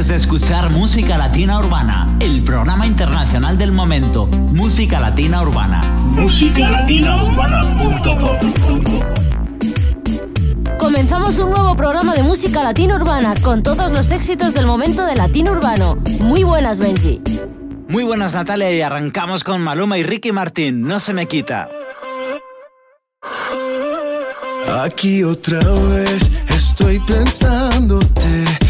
dejes de escuchar Música Latina Urbana, el programa internacional del momento. Música Latina Urbana. Música Latina Urbana.com Comenzamos un nuevo programa de música latina urbana con todos los éxitos del momento de latino urbano. Muy buenas, Benji. Muy buenas, Natalia, y arrancamos con Maluma y Ricky Martín. No se me quita. Aquí otra vez estoy pensándote.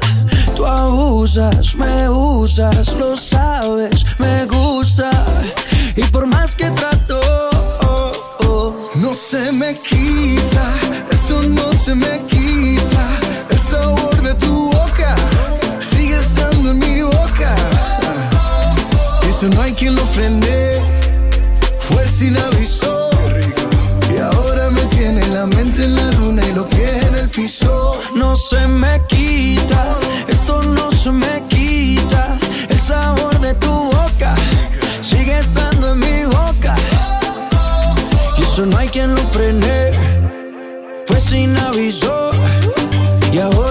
Tú abusas, me usas, lo sabes, me gusta. Y por más que trato, oh, no se me quita, esto no se me quita. El sabor de tu boca sigue estando en mi boca. Eso no hay quien lo frene, fue sin aviso. Y ahora me tiene la mente en la luna y los pies en el piso. no se me quita, no se me quita. El sabor de tu boca sigue estando en mi boca. Y eso no hay quien lo frene, fue sin aviso. Y ahora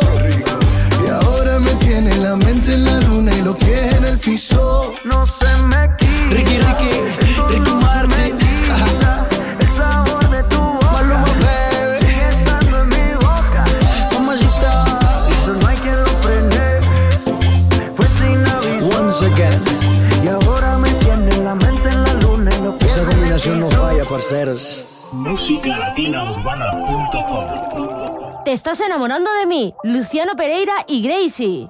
La mente en la luna y los pies en el piso. No se me quita. Ricky, Ricky, Ricky Martin. El sabor de tu boca. Maluma, baby. estando en mi boca. Mamacita. Eso no hay quien lo frene. Fue sin aviso. Once again. Y ahora me tiene la mente en la luna y los pies Esa combinación no falla, parceros. Música Latina Urbana.com Te estás enamorando de mí, Luciano Pereira y Gracie.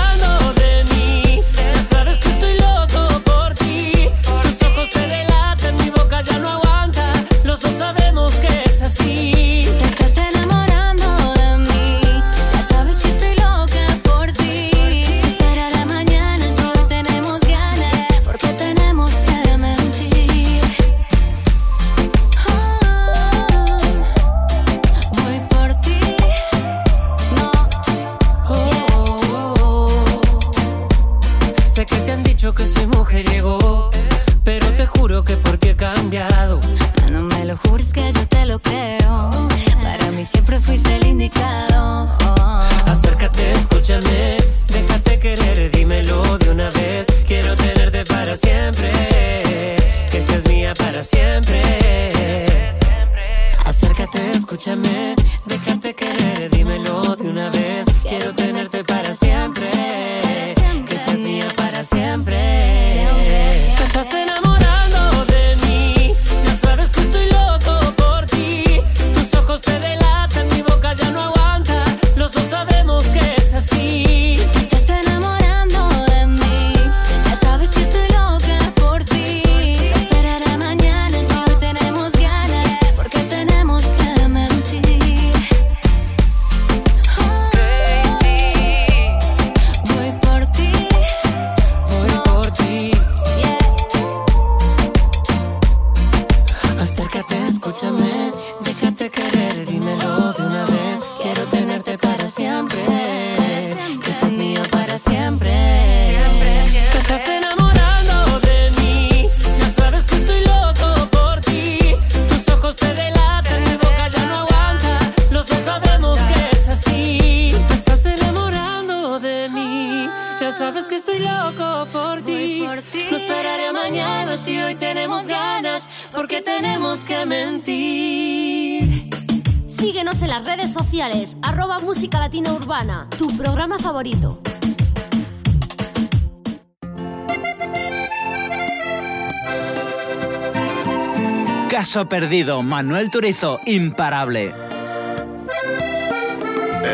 perdido, Manuel Turizo, imparable.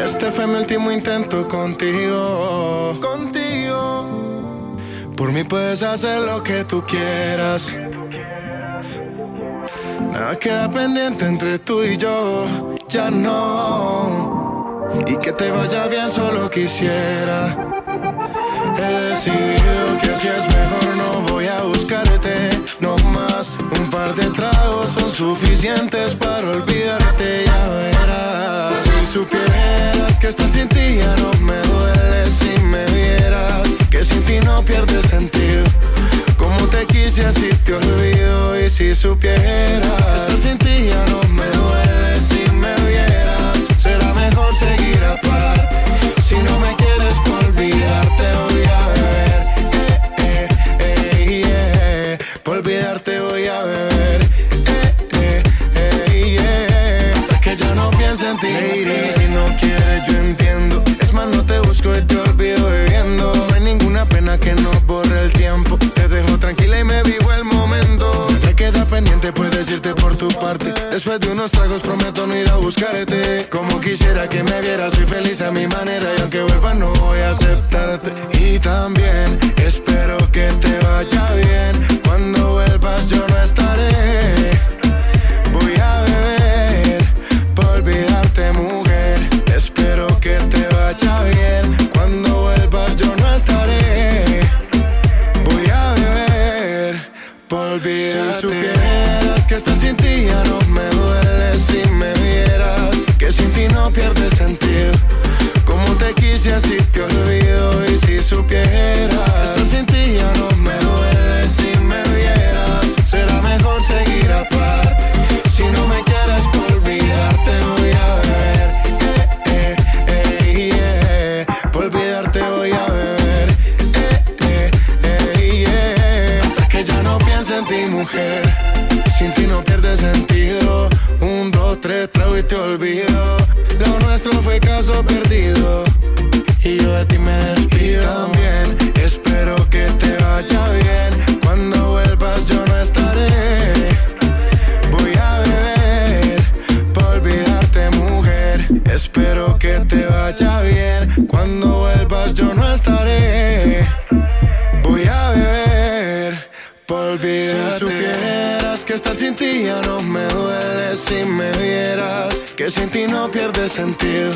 Este fue mi último intento contigo. Contigo. Por mí puedes hacer lo que tú quieras. Nada queda pendiente entre tú y yo. Ya no. Y que te vaya bien solo quisiera. He decidido que así es mejor, no voy a buscarte. Suficientes para olvidarte, ya verás. Si supieras que estás sin ti ya no me duele si me vieras. Que sin ti no pierde sentido. Como te quise así te olvido y si supieras que estás sin ti pendiente, puedes irte por tu parte. Después de unos tragos prometo no ir a buscarte. Como quisiera que me vieras, soy feliz a mi manera. Y aunque vuelva no voy a aceptarte. Y también espero que te vaya bien. Cuando vuelvas yo no estaré. Voy a beber por olvidarte, mujer. Espero que te vaya bien. Cuando vuelvas yo no estaré. Voy a beber por olvidarte. Si estás sin ti ya no me duele si me vieras. Que sin ti no pierde sentido. Como te quise así te olvido y si supieras que estás sin ti ya no me duele si me vieras. Será mejor seguir aparte. Si no me quieres por olvidarte voy a beber. Eh, eh, eh. Por olvidarte voy a beber. Eh, eh, eh. Hasta que ya no piense en ti, mujer. No pierde sentido. Un, dos, tres, trago y te olvido. Lo nuestro fue caso perdido. Y yo de ti me despido. también espero que te vaya bien. Cuando vuelvas yo no estaré. Voy a beber por olvidarte, mujer. Espero que te vaya bien. Cuando vuelvas yo no estaré. Voy a beber por olvidarte. Si estar sin ti ya no me duele si me vieras. Que sin ti no pierde sentido.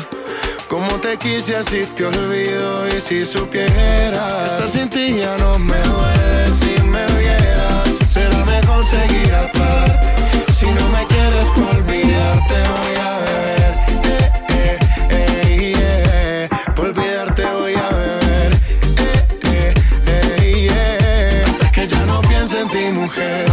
Como te quise así te olvido y si supieras. Estar sin ti ya no me duele si me vieras. Será mejor seguir aparte. Si no me quieres por olvidarte voy a beber. Eh, eh, eh, yeah. Por olvidarte voy a beber. Eh, eh, yeah. Hasta que ya no piense en ti mujer.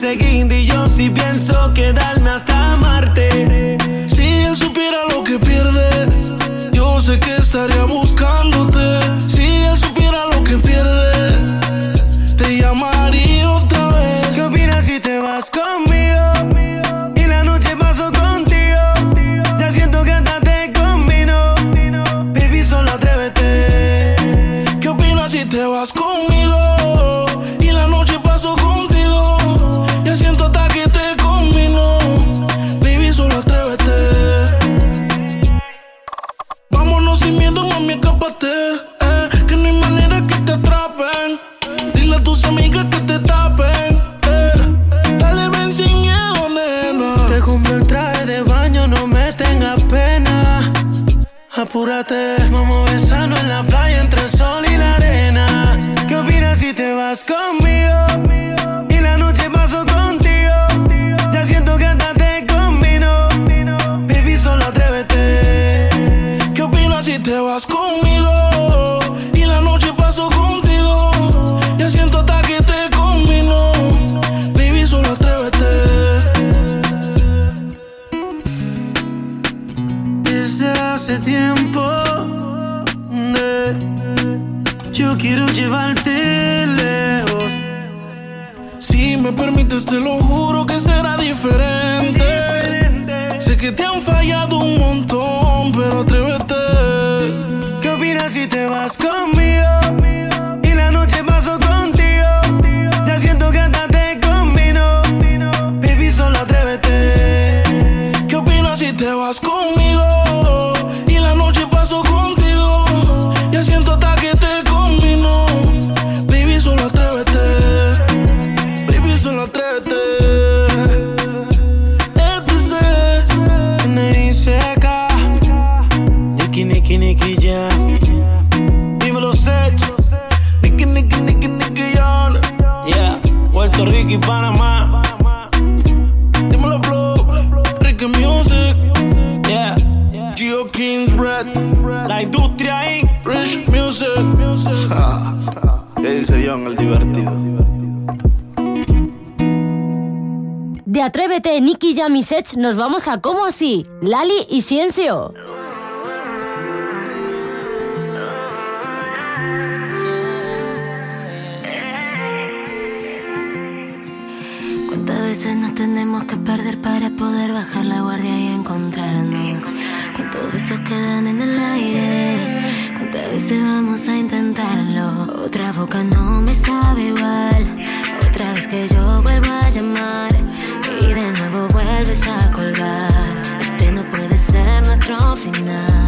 perseguir y yo sí pienso quedarme hasta amarte. Si él supiera lo que pierde, yo sé que estaría muy nos vamos a ¿Cómo así? Lali y Ciencio. ¿Cuántas veces nos tenemos que perder para poder bajar la guardia y encontrarnos? ¿Cuántos besos quedan en el aire? ¿Cuántas veces vamos a intentarlo? Otra boca no me sabe igual. Otra vez que yo vuelvo a llamar vuelves a colgar. Este no puede ser nuestro final.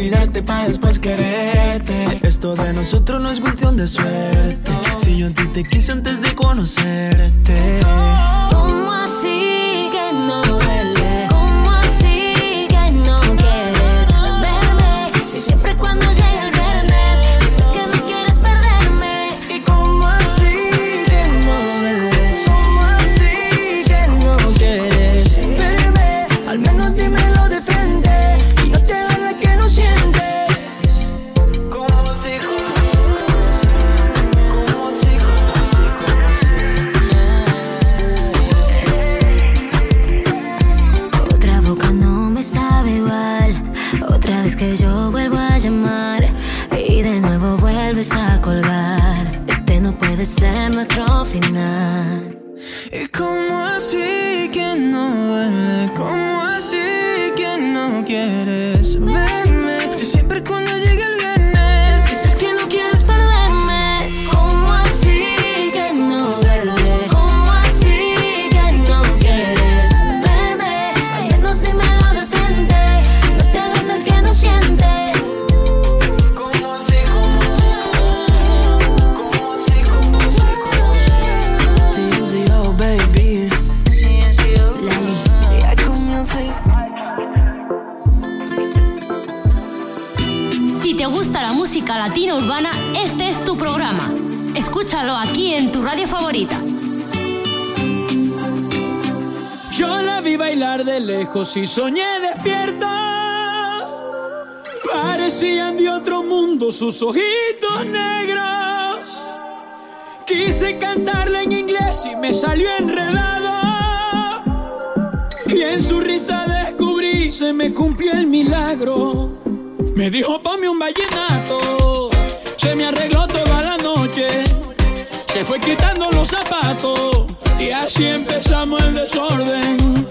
olvidarte para después quererte. Esto de nosotros no es cuestión de suerte. Si yo a ti te quise antes de conocerte. escúchalo aquí en tu radio favorita. Yo la vi bailar de lejos y soñé despierta. Parecían de otro mundo sus ojitos negros. Quise cantarle en inglés y me salió enredado. Y en su risa descubrí, se me cumplió el milagro. Me dijo, ponme un vallenato. Se me arregló. Fue quitando los zapatos y así empezamos el desorden.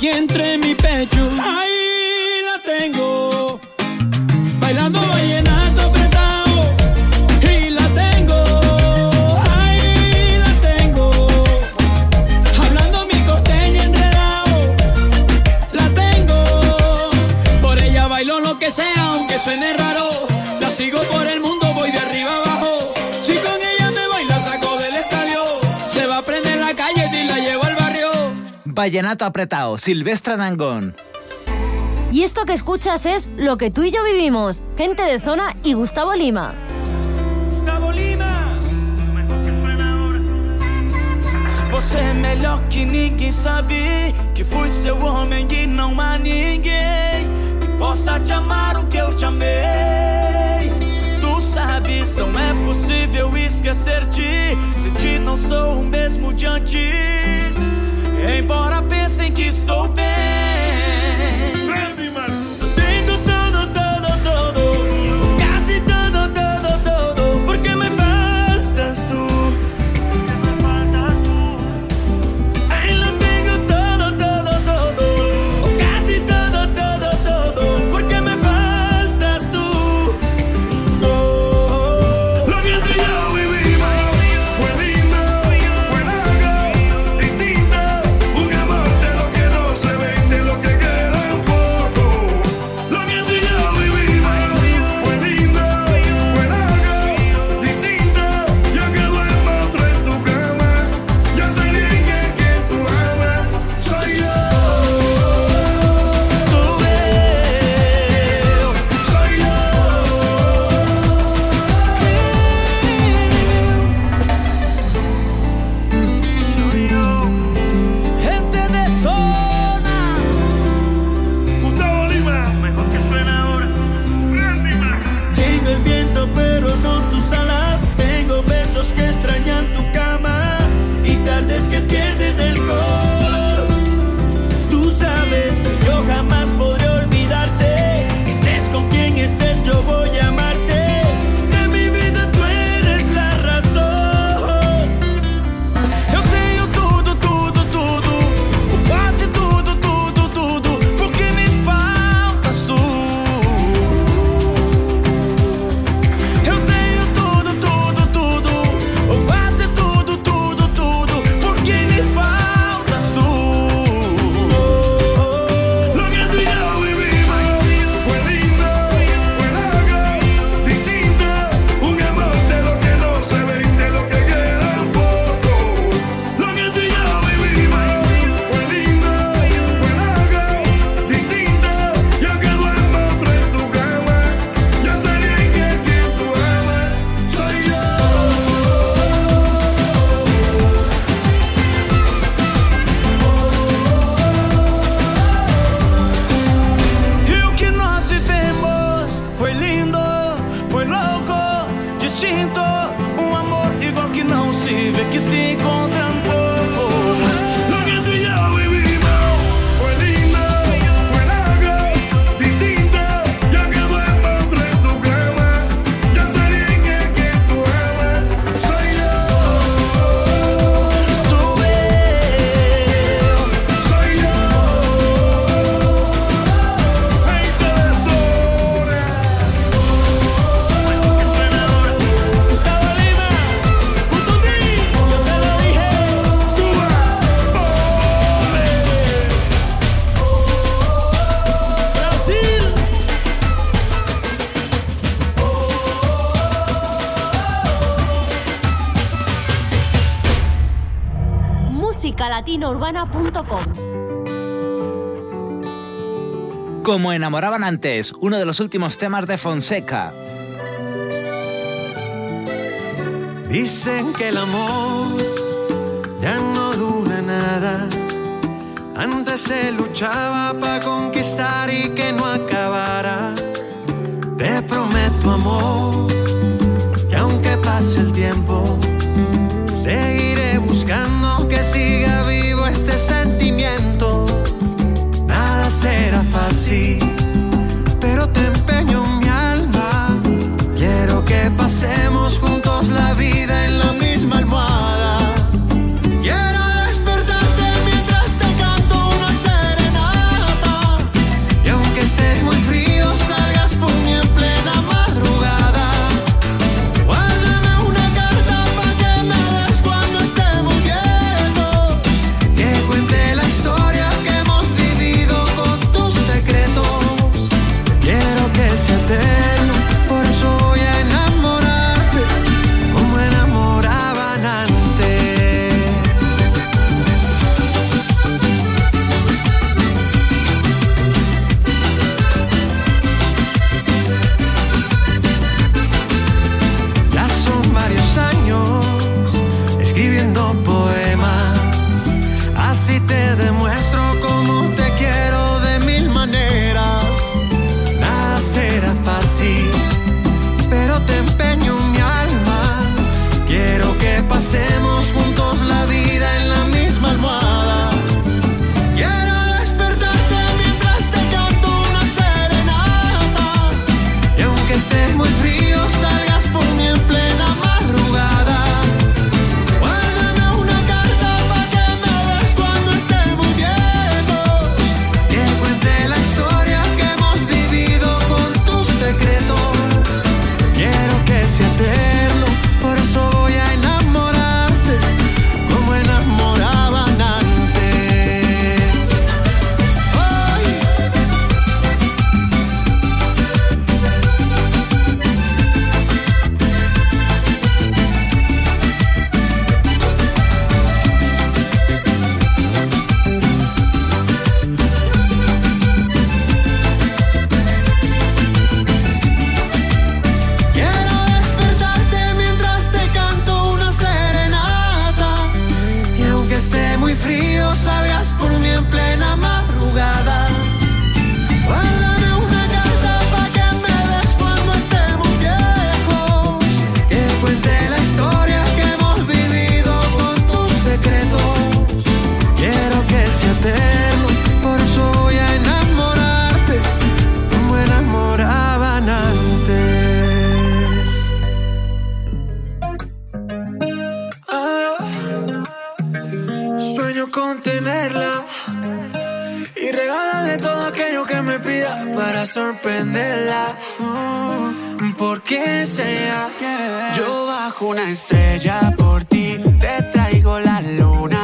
aquí entre mi pecho. vallenato apretado, Silvestre Dangón. Y esto que escuchas es lo que tú y yo vivimos, gente de zona y Gustavo Lima. Gustavo Lima. Você é melhor que ninguém sabe que fui seu homem e não há ninguém que possa te amar o que eu te amei. Tu sabes, não é possível esquecer-te se te não sou o mesmo de antes. Embora pensem que estou bem. latinourbana.com. Como enamoraban antes, uno de los últimos temas de Fonseca. Dicen que el amor ya no dura nada. Antes se luchaba para conquistar y que no acabara. Te prometo amor, que aunque pase el tiempo, seguiré sentimiento, nada será fácil. Regálale todo aquello que me pida para sorprenderla. Mm, Porque sea. Yo bajo una estrella por ti, te traigo la luna.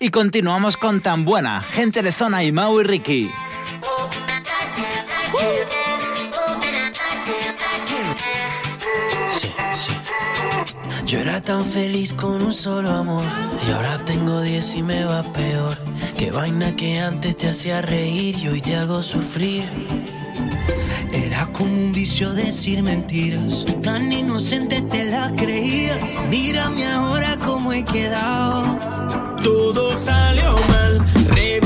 Y continuamos con Tan Buena, Gente de Zona y Mau y Ricky. Yo era tan feliz con un solo amor y ahora tengo 10 y me va peor. Qué vaina que antes te hacía reír y hoy te hago sufrir. Era como un vicio decir mentiras. Tan inocente te la creías. Mírame ahora cómo he quedado todo salió mal. Revi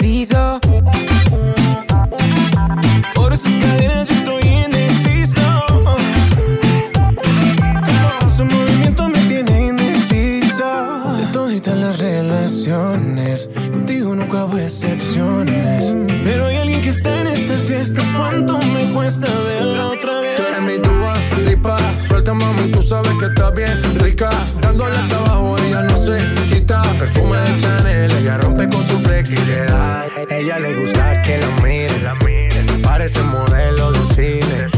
Su movimiento me tiene Pero hay alguien que está en esta fiesta. ¿Cuánto me cuesta verla otra vez? Tú eres mi tuba, lipa. Suelta, mami, tú sabes que está bien rica. Dándole hasta abajo, ella no se quita. Perfume de Chanel, ella rompe con su flexibilidad. Ella le gusta que la miren. Parece modelo de cine.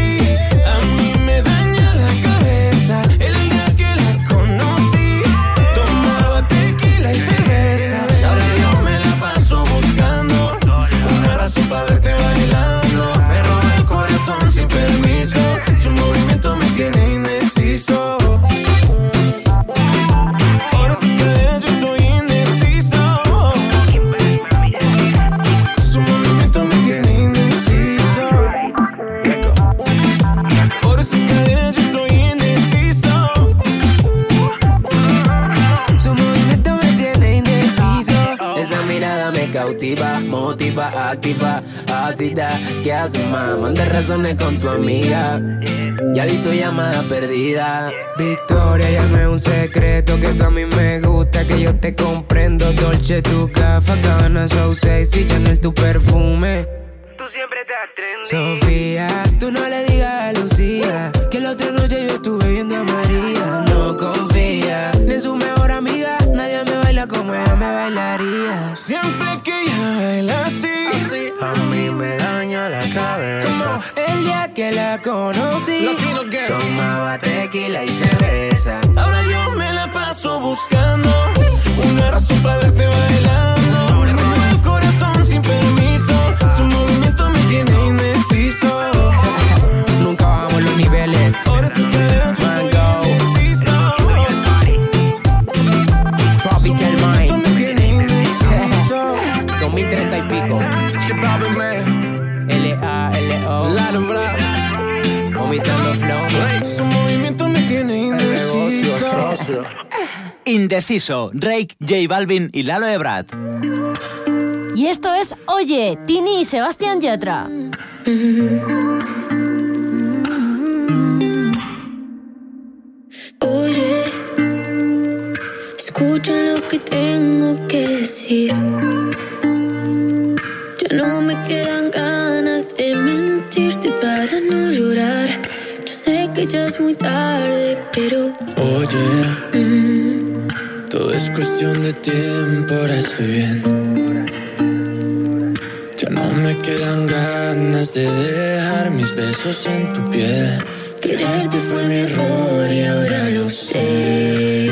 motiva, activa, ácida. ¿Qué haces, más? Manda razones con tu amiga. Ya vi tu llamada perdida. Victoria, ya no es un secreto que tú a mí me gusta, que yo te comprendo. Dolce, tu gafa, gana, so sexy, Chanel, tu perfume. Tú siempre te Sofía, tú no le digas a Lucía que la otra noche yo Que la conocí, Latino Girl. tomaba tequila y cerveza. ahora yo me la paso buscando una razón para verte bailando. Me roba el corazón sin permiso, su movimiento me tiene indeciso. Indeciso. Indeciso, Drake, J Balvin y Lalo Ebrard. Y esto es Oye, Tini y Sebastián Yatra. Oye, escucha lo que tengo que decir. Ya no me quedan ganas de mentirte para no llorar. Que ya es muy tarde, pero Oye, mm, todo es cuestión de tiempo, ahora estoy bien. Ya no me quedan ganas de dejar mis besos en tu piel. quererte fue mi error y ahora lo sé.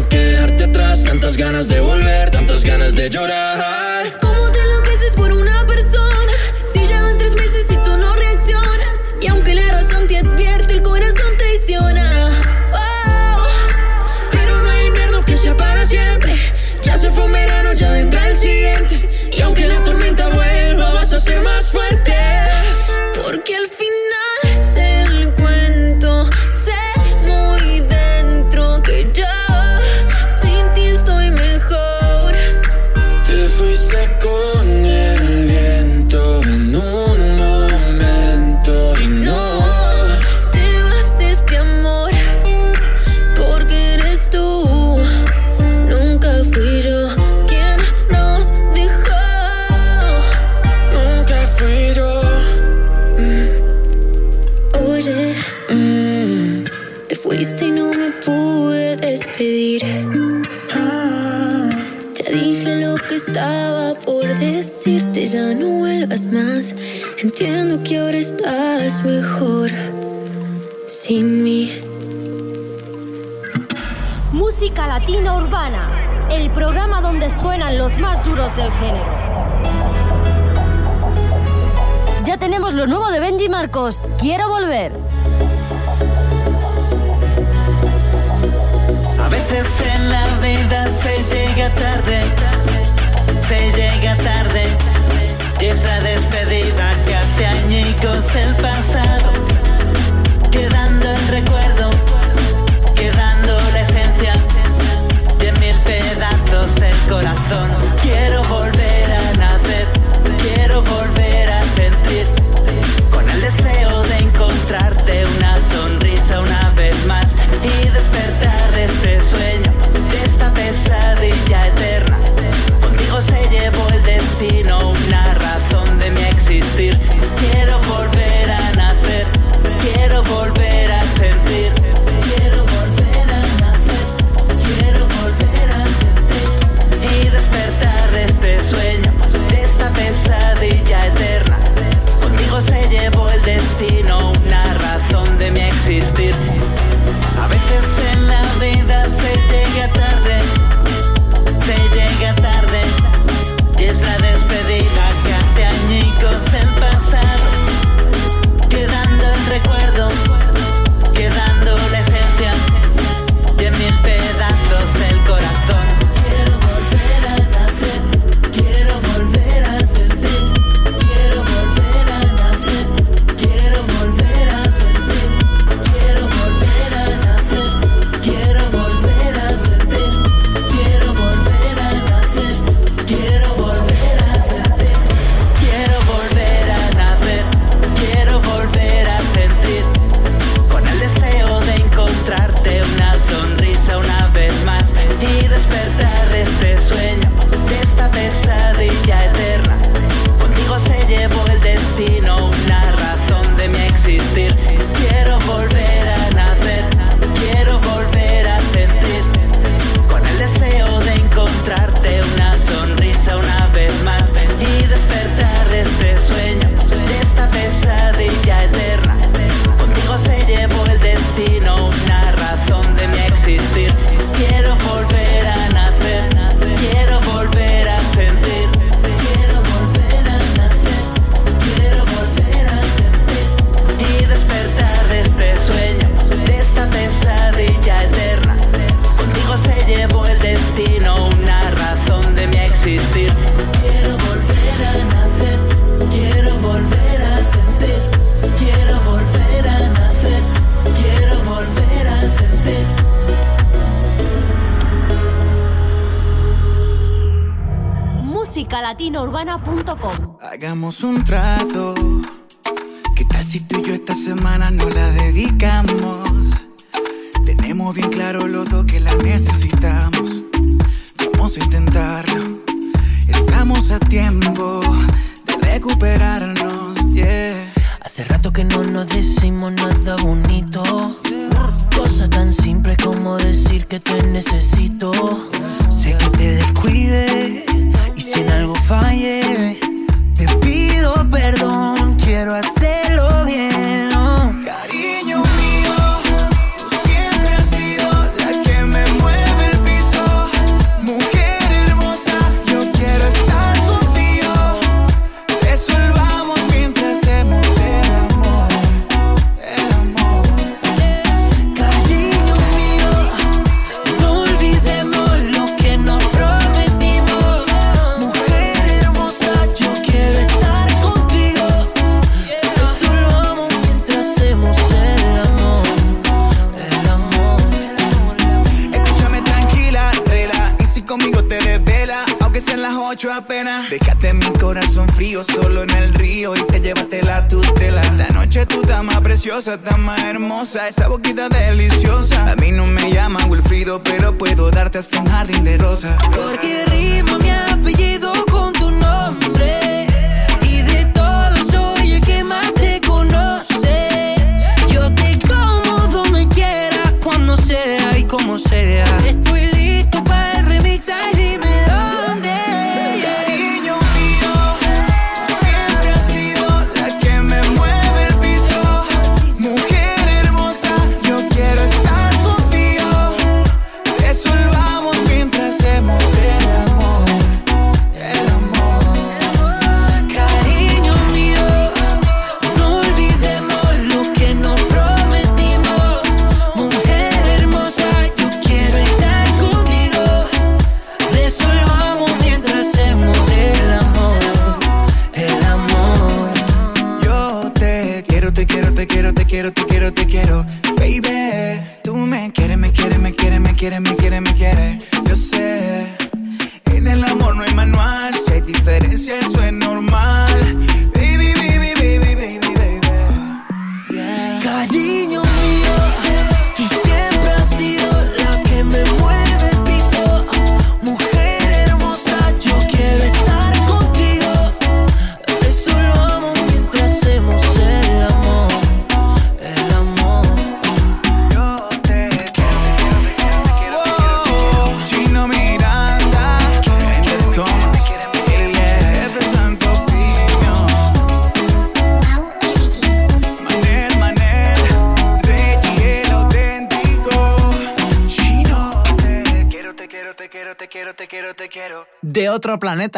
La velocidad tengo que dejarte atrás. Tantas ganas de volver, tantas ganas de llorar. ¿Cómo te enloqueces por una persona? Si ya van tres meses y tú no reaccionas. Y aunque la razón te advierte, el corazón traiciona. Oh, Pero no hay invierno que sea para siempre. Ya se fue un verano, ya vendrá el siguiente. Estás mejor sin mí. Música Latina Urbana, el programa donde suenan los más duros del género. Ya tenemos lo nuevo de Benji Marcos, Quiero volver. A veces en la vida se llega tarde, se llega tarde. Y es la despedida el pasado. Quedando el recuerdo, quedando la esencia. Y en mil pedazos el corazón. Quiero volver a nacer, quiero volver a sentir. Con el deseo de encontrarte una sonrisa una vez más y despertar de este sueño, de esta pesadilla eterna. Contigo se llevó el destino, una razón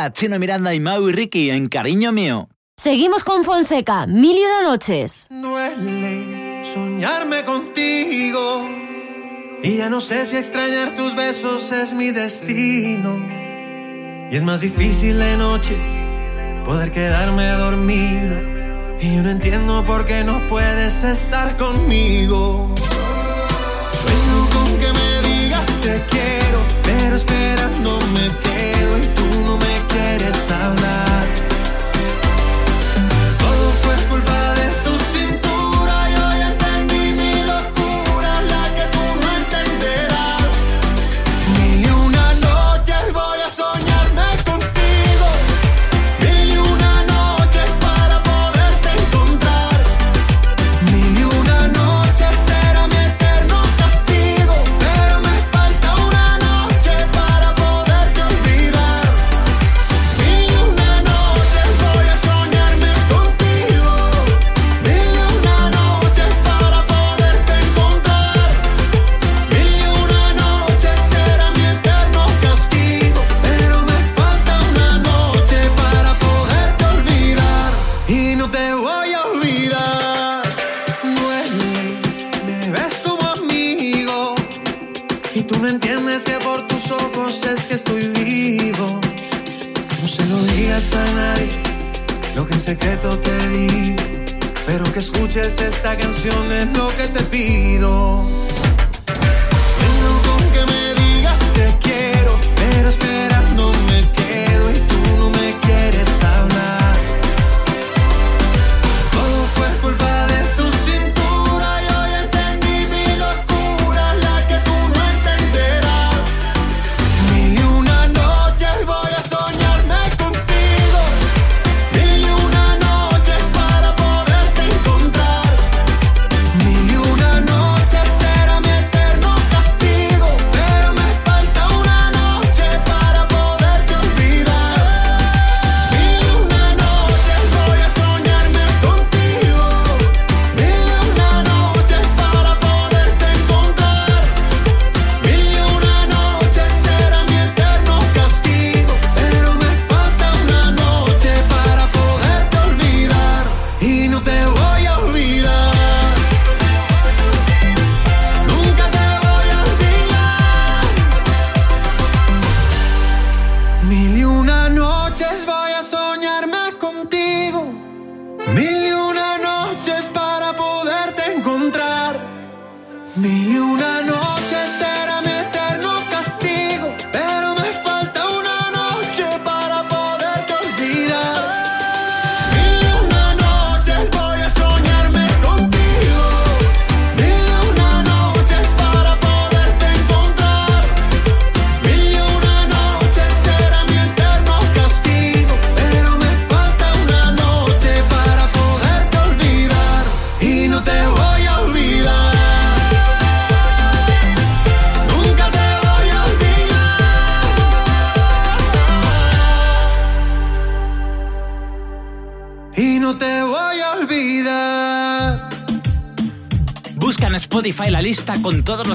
Miranda, Chino Miranda y Mau y Ricky en Cariño Mío. Seguimos con Fonseca, mil y una noches. Duele soñarme contigo. Y ya no sé si extrañar tus besos es mi destino. Y es más difícil de noche poder quedarme dormido. Y yo no entiendo por qué no puedes estar conmigo. Sueño con que me digas te quiero, pero espera, no me quedo. out loud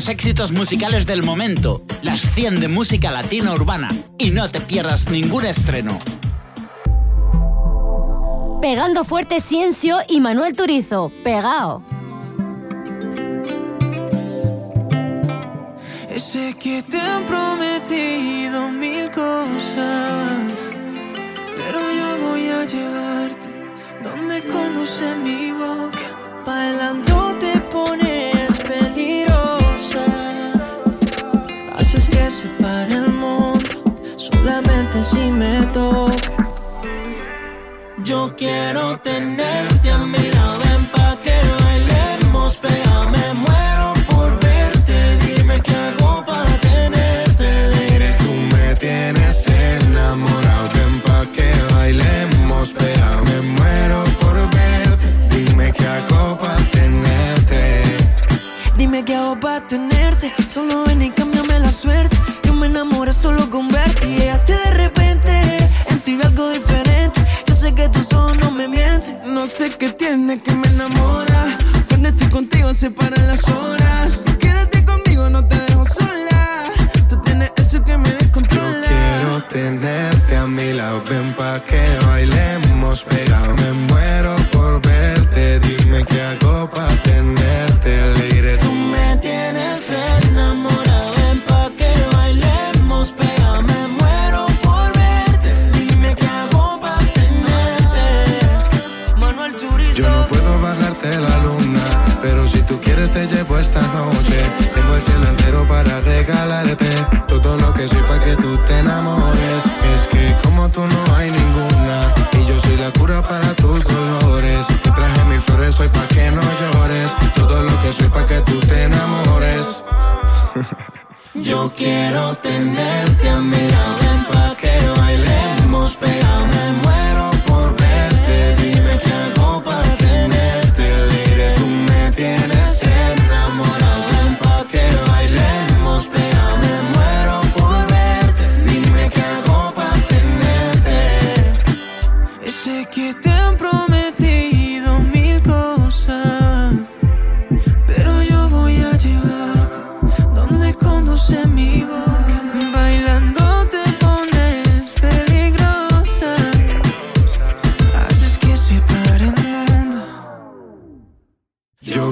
éxitos musicales del momento, las 100 de música latina urbana y no te pierdas ningún estreno. Pegando fuerte Ciencio y Manuel Turizo, pegao. Sé que te han prometido mil cosas, pero yo voy a llevarte donde conduce mi boca, bailando te pones. me toques. Yo quiero tener que tiene que me enamora.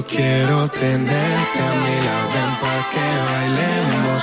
quiero tenerte a mi lado, ven pa' que bailemos,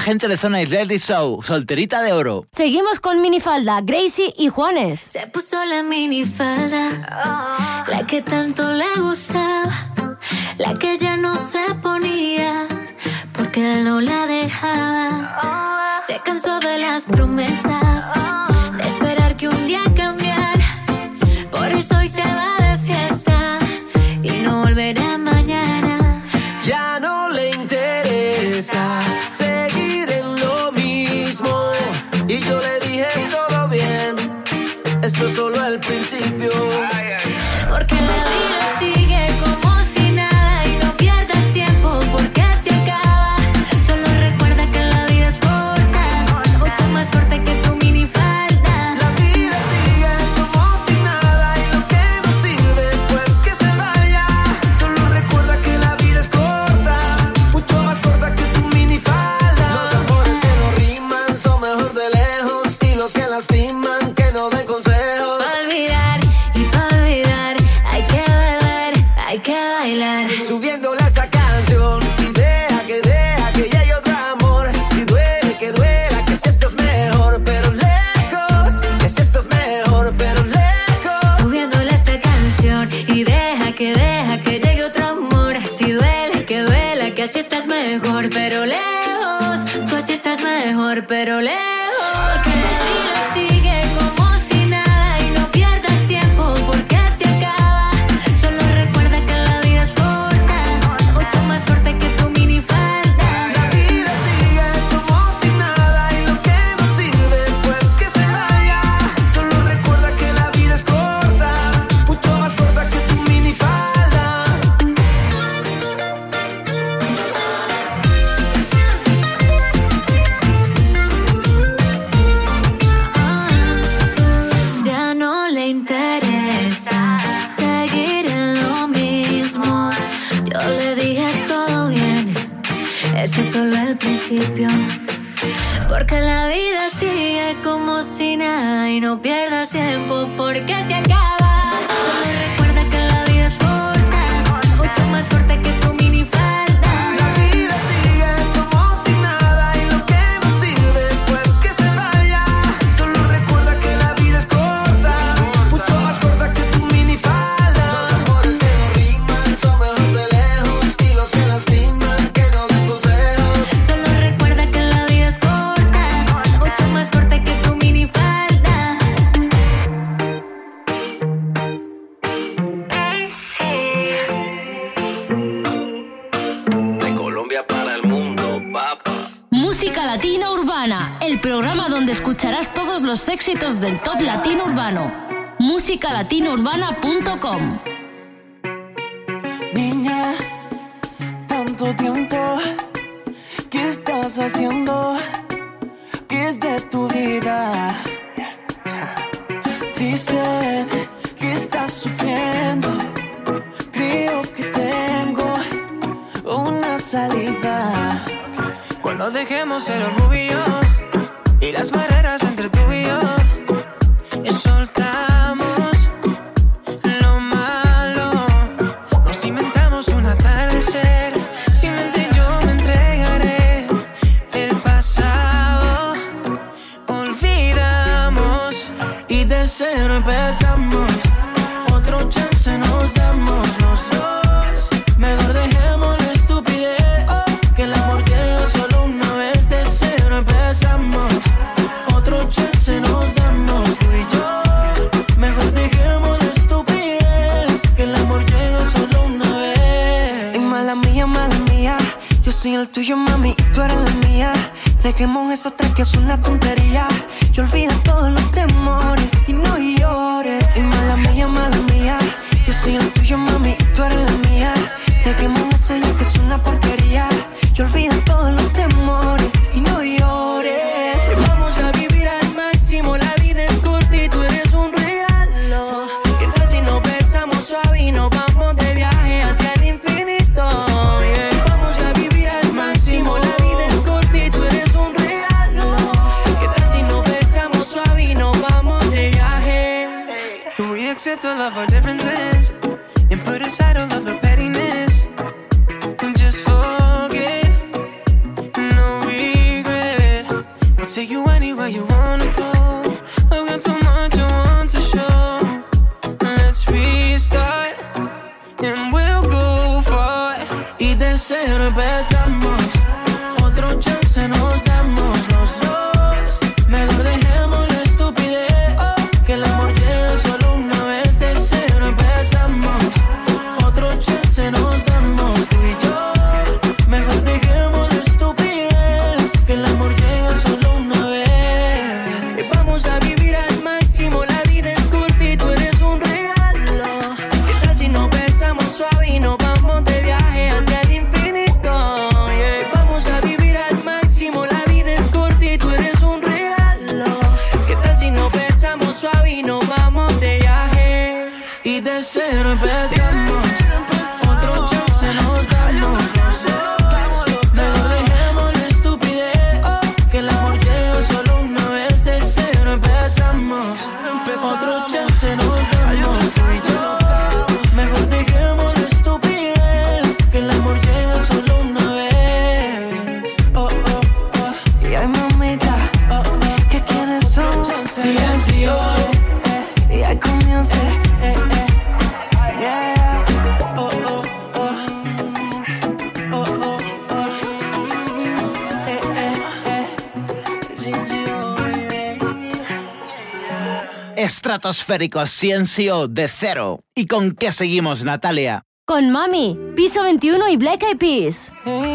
gente de zona israelí show, solterita de oro. Seguimos con minifalda, Gracie y Juanes. Se puso la minifalda, la que tanto le gustaba, la que ya no se ponía, porque él no la dejaba. Se cansó de las promesas. pero le éxitos del top latino urbano. musicalatinourbana.com say you Federico Ciencio de Cero. ¿Y con qué seguimos, Natalia? Con Mami, Piso 21 y Black Eyed Peas. ¿Eh?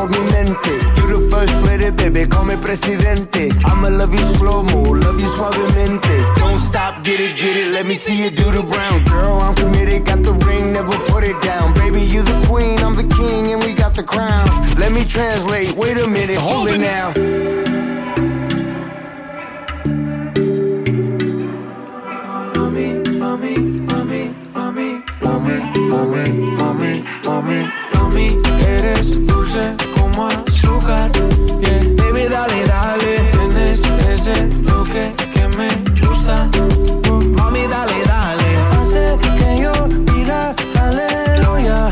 Por mi mente. You the first lady, baby, call me presidente. I'ma love you slow mo, love you suavemente. Don't stop, get it, get it, let me see you do the brown. Girl, I'm committed, got the ring, never put it down. Baby, you the queen, I'm the king, and we got the crown. Let me translate, wait a minute, hold it now. Mami, mami, mami, mami, eres dulce como azúcar. Yeah. Baby, dale, dale. Tienes ese toque que me gusta. Uh, mami, dale, dale. Hace que yo diga aleluya.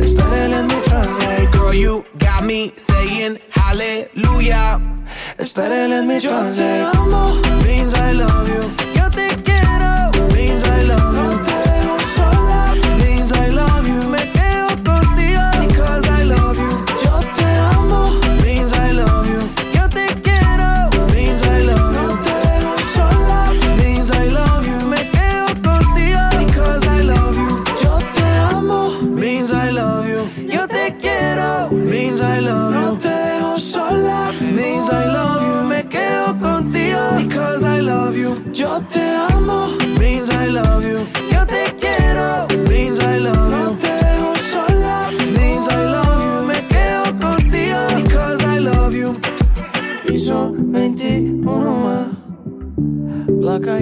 Espera, let me translate. Girl, you got me saying hallelujah. Espera, let me translate. Yo te amo, means I love you.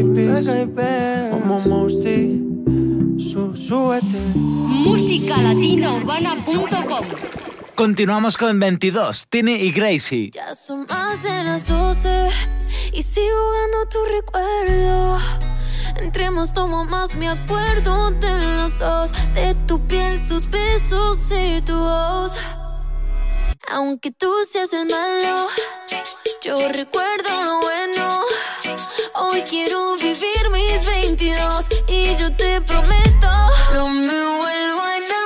Peas, Como Mosty, su, súbete. musicalatinaurbana.com Continuamos con 22, Tini y Gracie. Ya son más de las 12 y sigo jugando tu recuerdo. Entre más tomo más me acuerdo de los dos, de tu piel, tus besos y tu voz. Aunque tú seas el malo, yo recuerdo lo bueno. Hoy quiero vivir mis 22 y yo te prometo, no me vuelvo a enamorar.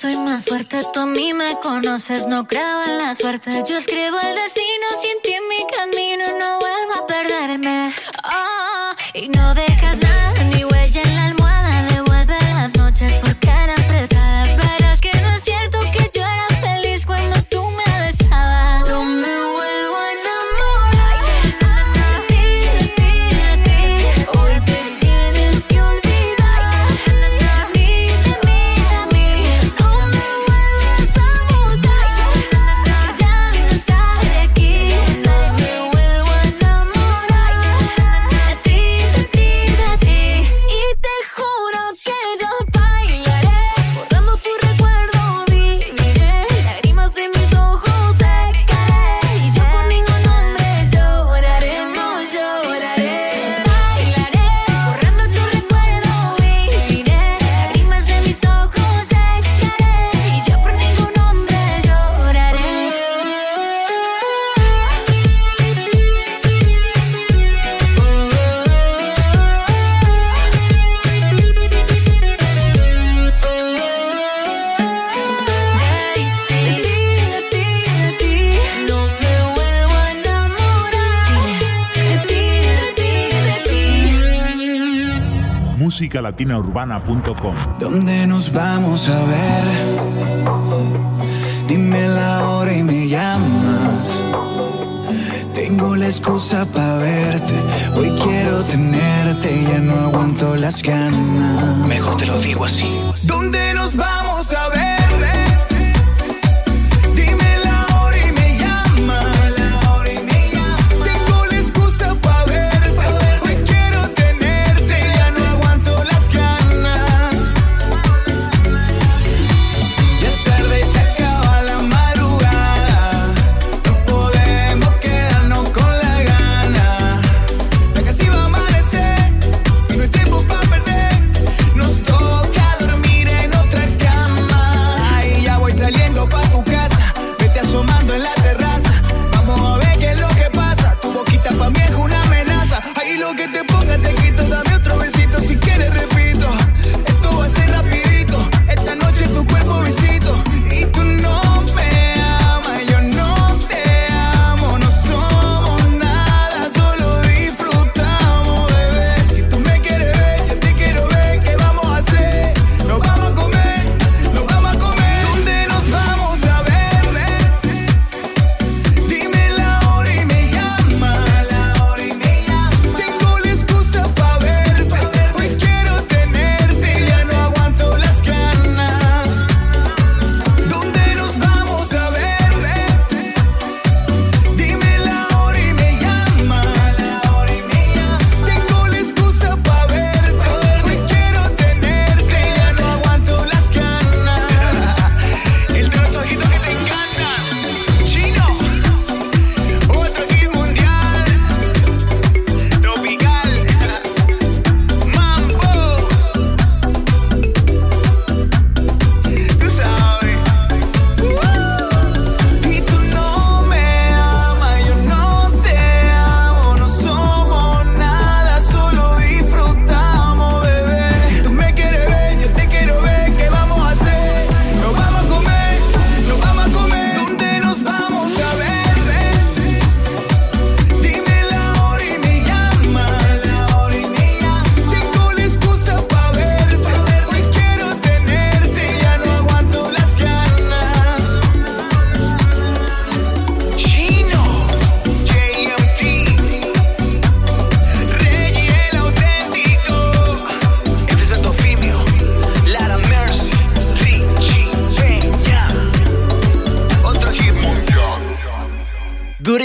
Soy más fuerte. Tú a mí me conoces, no creo en la suerte. Yo escribo el destino, sin ti en mi camino, no vuelvo a perderme. Ah, y no dejas nada, ni huella en la latinaurbana.com. ¿Dónde nos vamos a ver? Dime la hora y me llamas. Tengo la excusa para verte. Hoy quiero tenerte, ya no aguanto las ganas. Mejor te lo digo así. ¿Dónde nos vamos a ver?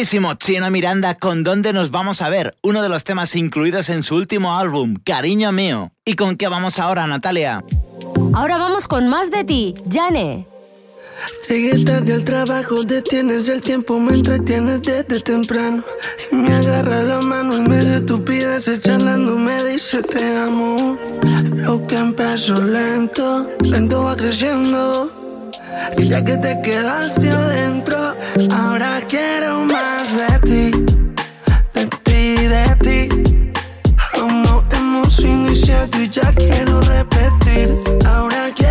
Buenísimo, Chino Miranda con Dónde nos vamos a ver, uno de los temas incluidos en su último álbum, Cariño mío. ¿Y con qué vamos ahora, Natalia? Ahora vamos con más de ti, Jane. Llegué tarde al trabajo, detienes el tiempo, me entretienes desde temprano. Y me agarra la mano en medio de estupideces, charlando me dice te amo. Lo que empezó lento, lento va creciendo. Y ya que te quedaste adentro, ahora quiero más de ti, de ti, de ti. Como hemos iniciado y ya quiero repetir, ahora quiero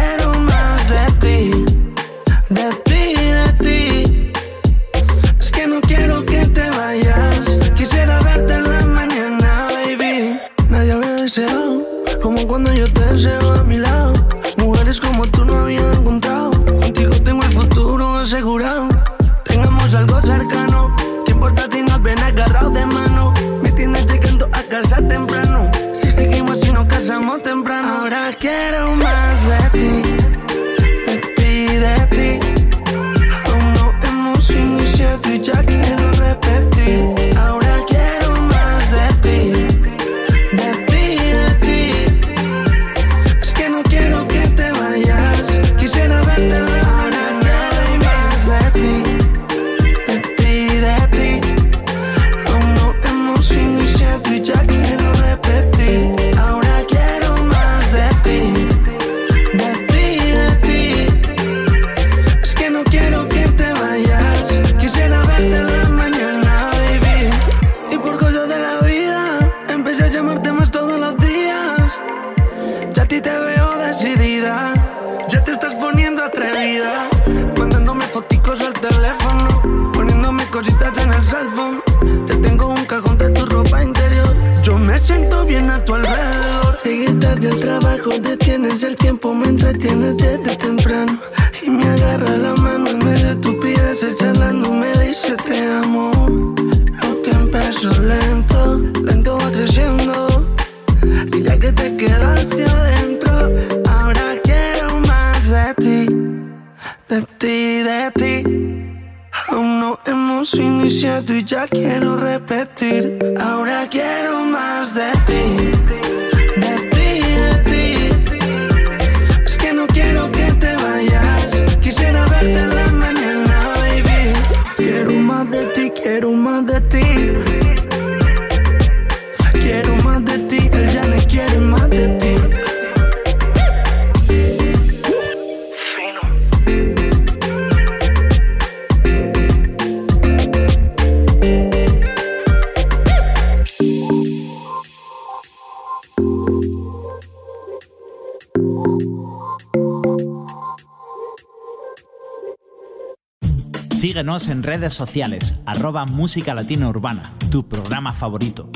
redes sociales, arroba Música Latina Urbana, tu programa favorito.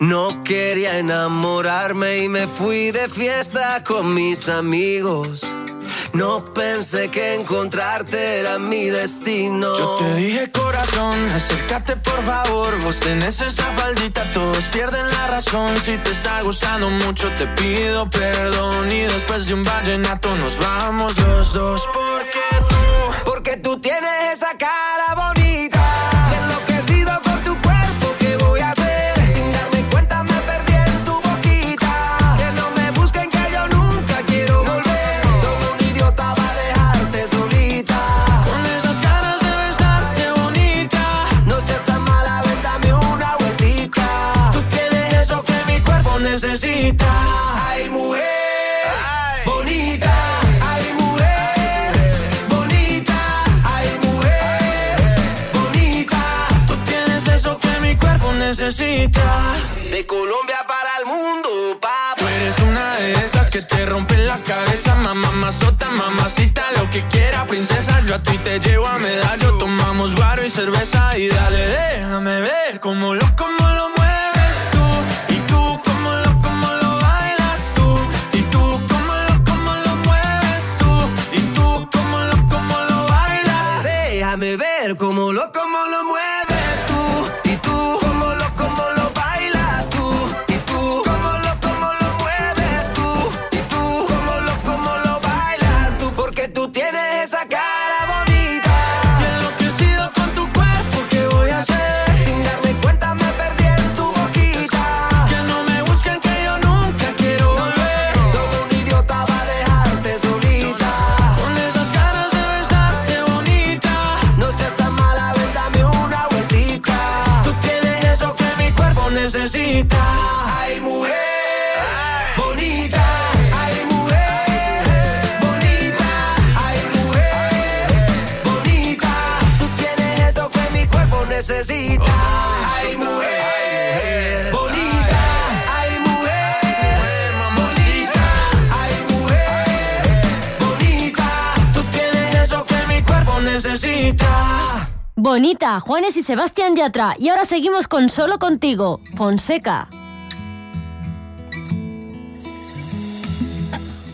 No quería enamorarme y me fui de fiesta con mis amigos. No pensé que encontrarte era mi destino. Yo te dije corazón, acércate por favor. Vos tenés esa faldita, todos pierden la razón. Si te está gustando mucho, te pido perdón. Y después de un vallenato nos vamos los dos. Juanes y Sebastián Yatra. Y ahora seguimos con Solo Contigo, Fonseca.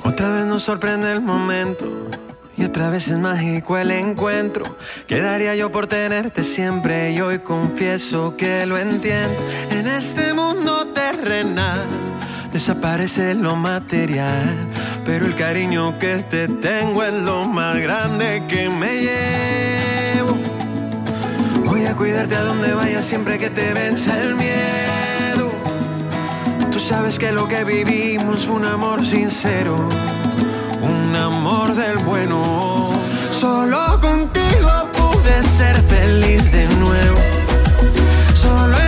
Otra vez nos sorprende el momento y otra vez es mágico el encuentro. Quedaría yo por tenerte siempre y hoy confieso que lo entiendo. En este mundo terrenal desaparece lo material, pero el cariño que te tengo es lo más grande que me llevo. Cuidarte a donde vayas siempre que te venza el miedo. Tú sabes que lo que vivimos fue un amor sincero, un amor del bueno. Solo contigo pude ser feliz de nuevo. Solo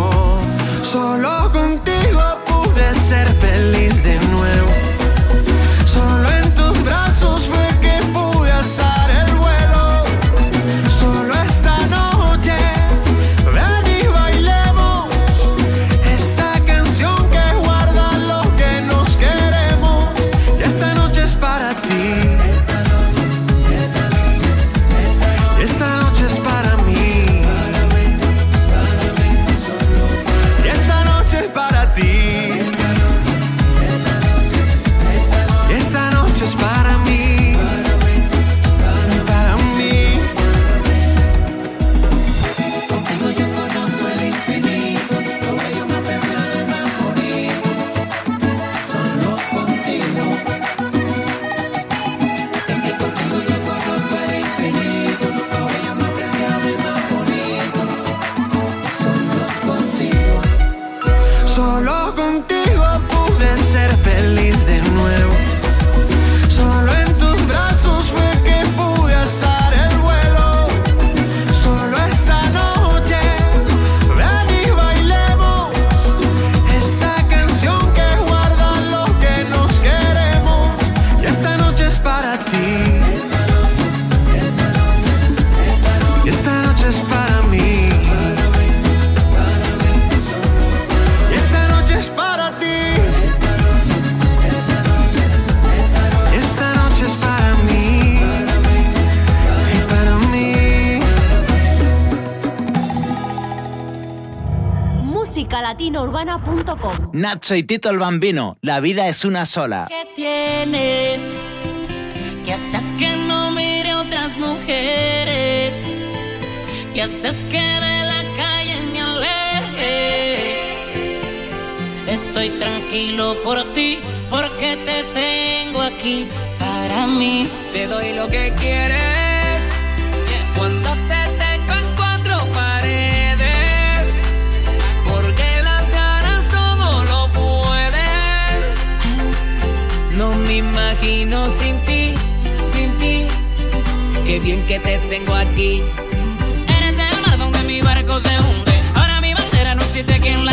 Solo contigo pude ser feliz de nuevo. Solo en tus brazos fue Nacho y Tito el Bambino, La vida es una sola. ¿Qué tienes? ¿Qué haces que no mire otras mujeres? ¿Qué haces que de la calle me aleje? Estoy tranquilo por ti, porque te tengo aquí para mí. Te doy lo que quieres imagino sin ti, sin ti. Qué bien que te tengo aquí. Eres el mar donde mi barco se hunde. Ahora mi bandera no existe quien la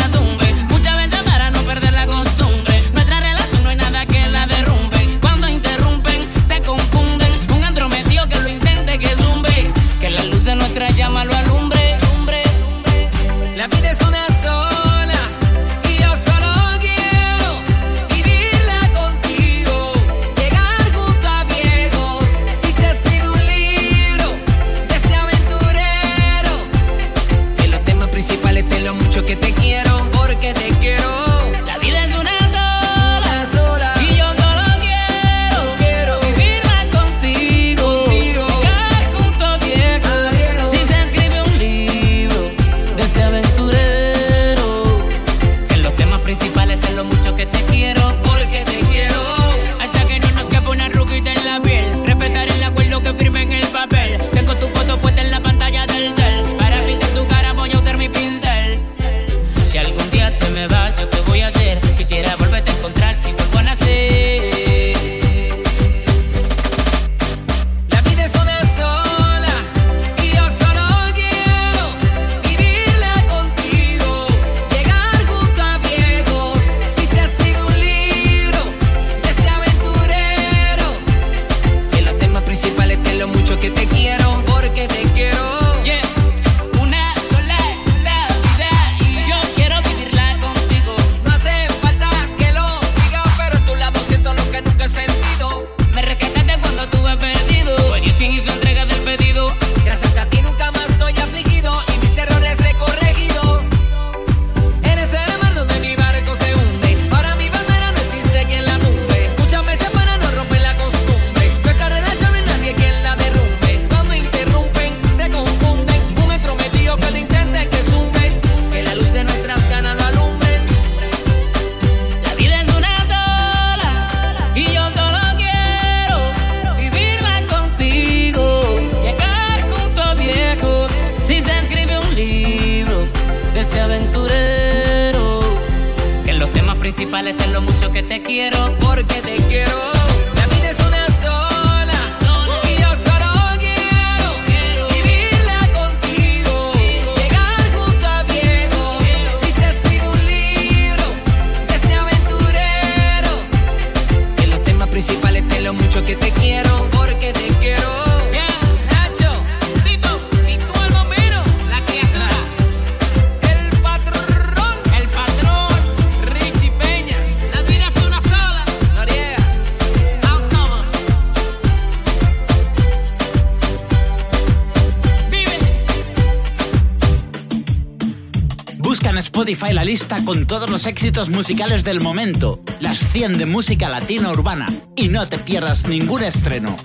éxitos musicales del momento, las 100 de música latina urbana. Y no te pierdas ningún estreno.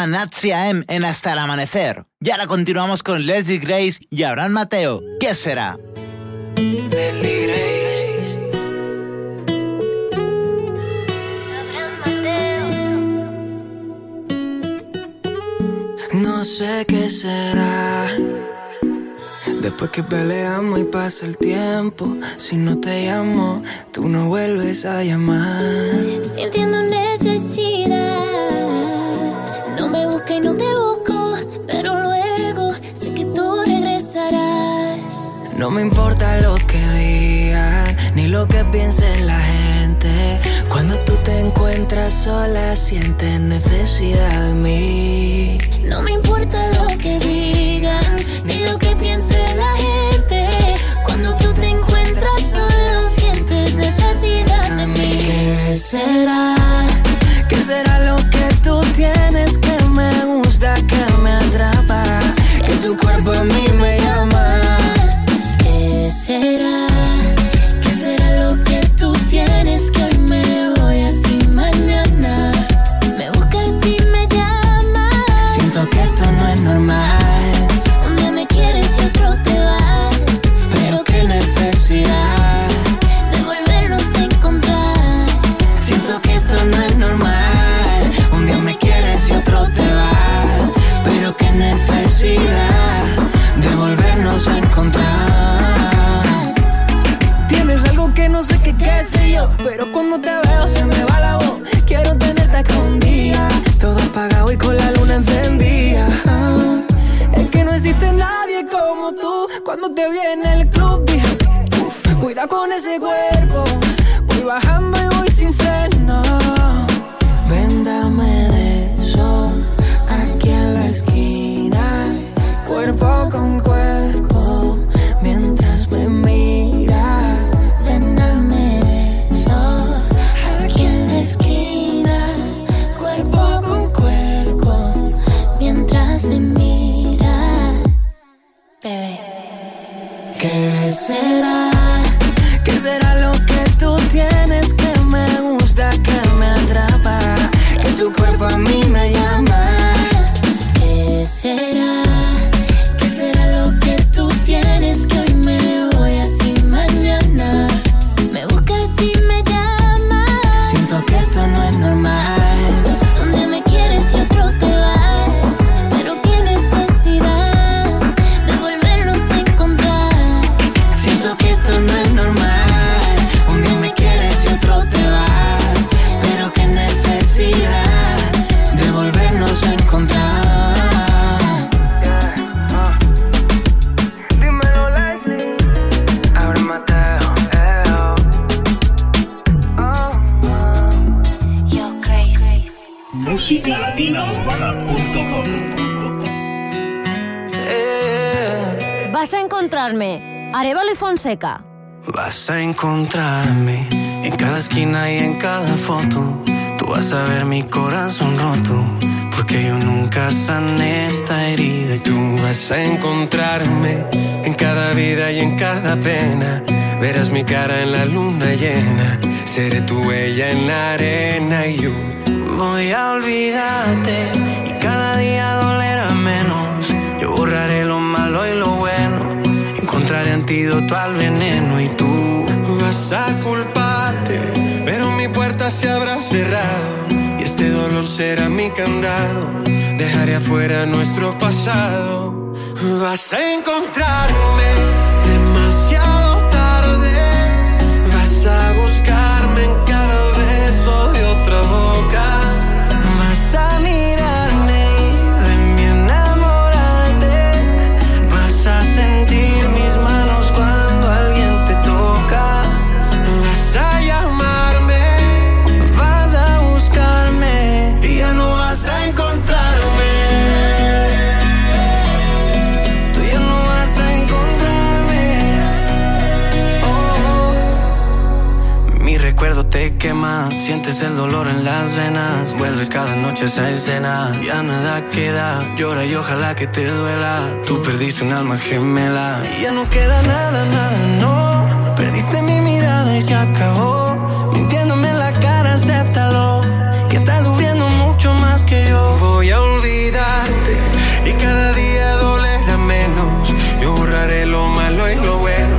llama Natsi AM en Hasta el Amanecer. Y ahora continuamos con Leslie Grace y Abraham Mateo. ¿Qué será? No sé qué será. Después que peleamos y pasa el tiempo, si no te llamo, tú no vuelves a llamar. Sintiendo necesidad No me importa lo que digan, ni lo que piense la gente. Cuando tú te encuentras sola, sientes necesidad de mí. No me importa lo que digan, ni lo que piense la gente. Cuando tú te encuentras solo, sientes necesidad de mí. ¿Qué será? ¿Qué será lo que tú tienes que me gusta, que me atrapa? Que tu cuerpo me con ese cuerpo. Arevalo Fonseca. Vas a encontrarme en cada esquina y en cada foto. Tú vas a ver mi corazón roto. Porque yo nunca sané esta herida. Tú vas a encontrarme en cada vida y en cada pena. Verás mi cara en la luna llena. Seré tu huella en la arena y yo voy a olvidarte. Y cada día dolerá menos. Yo borraré lo malo y lo. Al veneno y tú vas a culparte, pero mi puerta se habrá cerrado y este dolor será mi candado. Dejaré afuera nuestro pasado. Vas a encontrarme demasiado tarde. Vas a buscarme en sientes el dolor en las venas, vuelves cada noche a esa escena, ya nada queda, llora y ojalá que te duela, tú perdiste un alma gemela, y ya no queda nada, nada, no, perdiste mi mirada y se acabó, mintiéndome en la cara, acéptalo, que estás sufriendo mucho más que yo, voy a olvidarte, y cada día dolerá menos, yo borraré lo malo y lo bueno,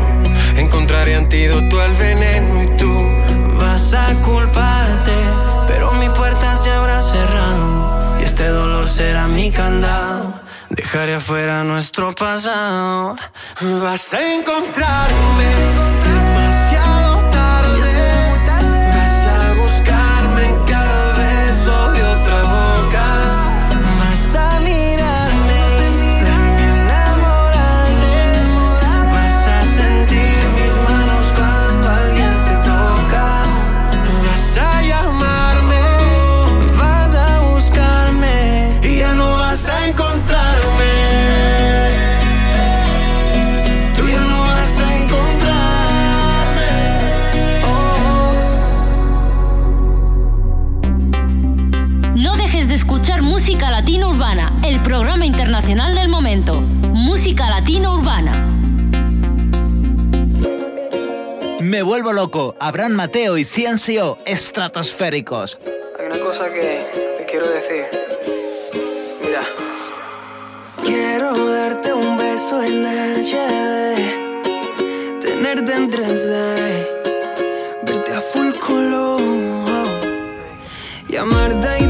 encontraré antídoto al veneno y tú vas a culparte, Dejaré afuera nuestro pasado. Vas a encontrarme demasiado Música Latina Urbana. Me vuelvo loco. Abraham Mateo y Ciencio estratosféricos. Hay una cosa que te quiero decir. Mira. Quiero darte un beso en HD. Tenerte en 3D. Verte a full color. Llamarte y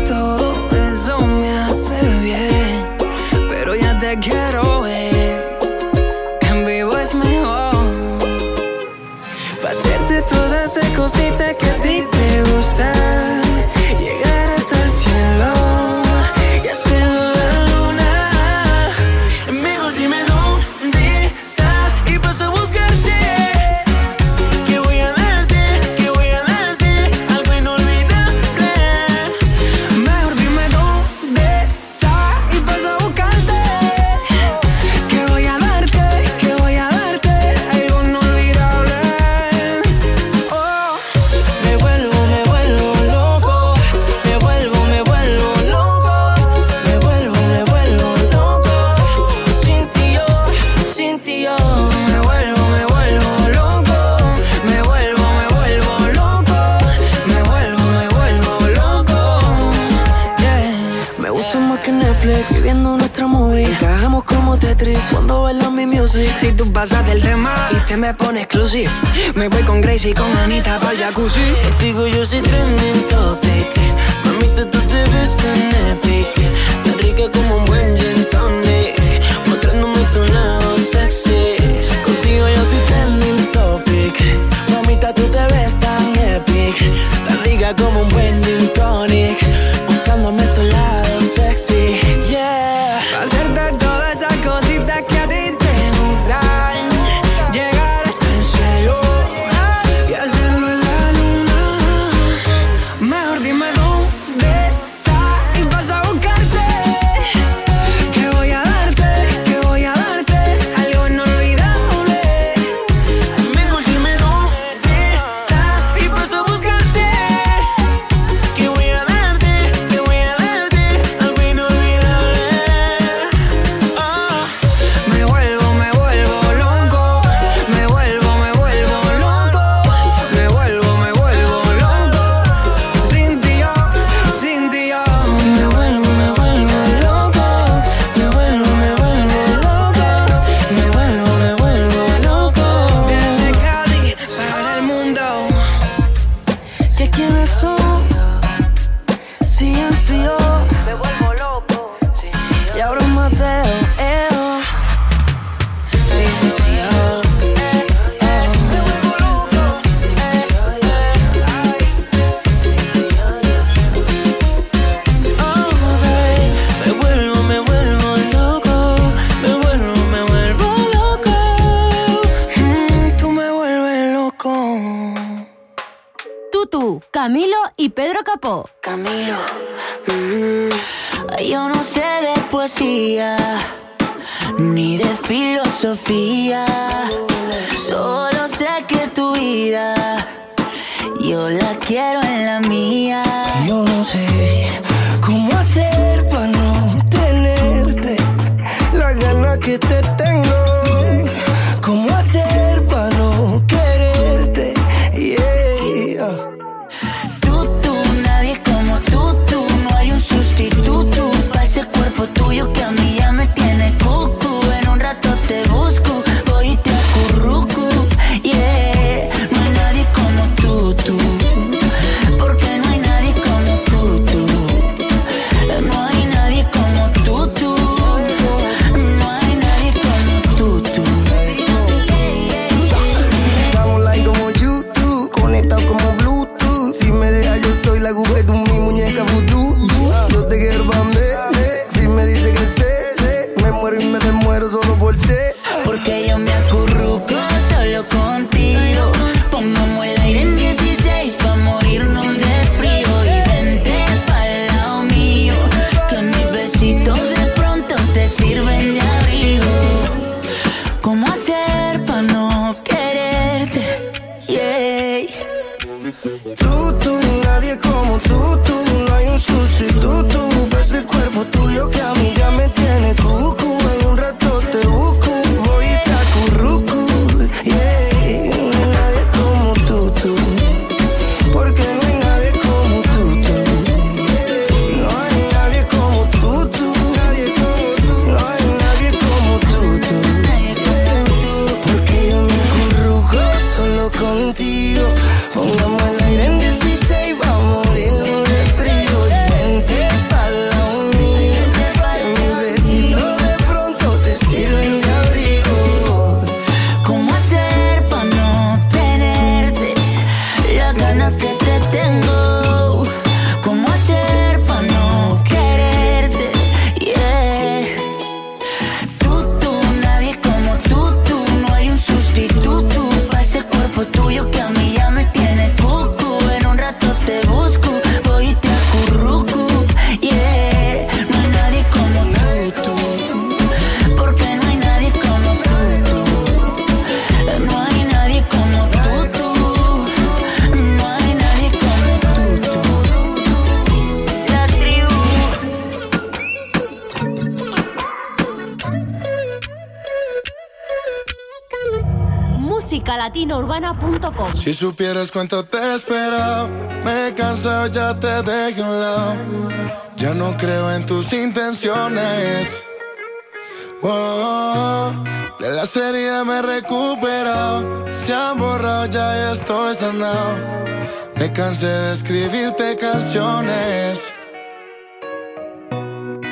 cositas que a jacuzzi. Contigo yo soy trending Si supieras cuánto te he esperado, me he cansado, ya te dejé un lado. Ya no creo en tus intenciones. Wow, de la heridas me he recuperado. Se han borrado, ya estoy sanado. Me cansé de escribirte canciones.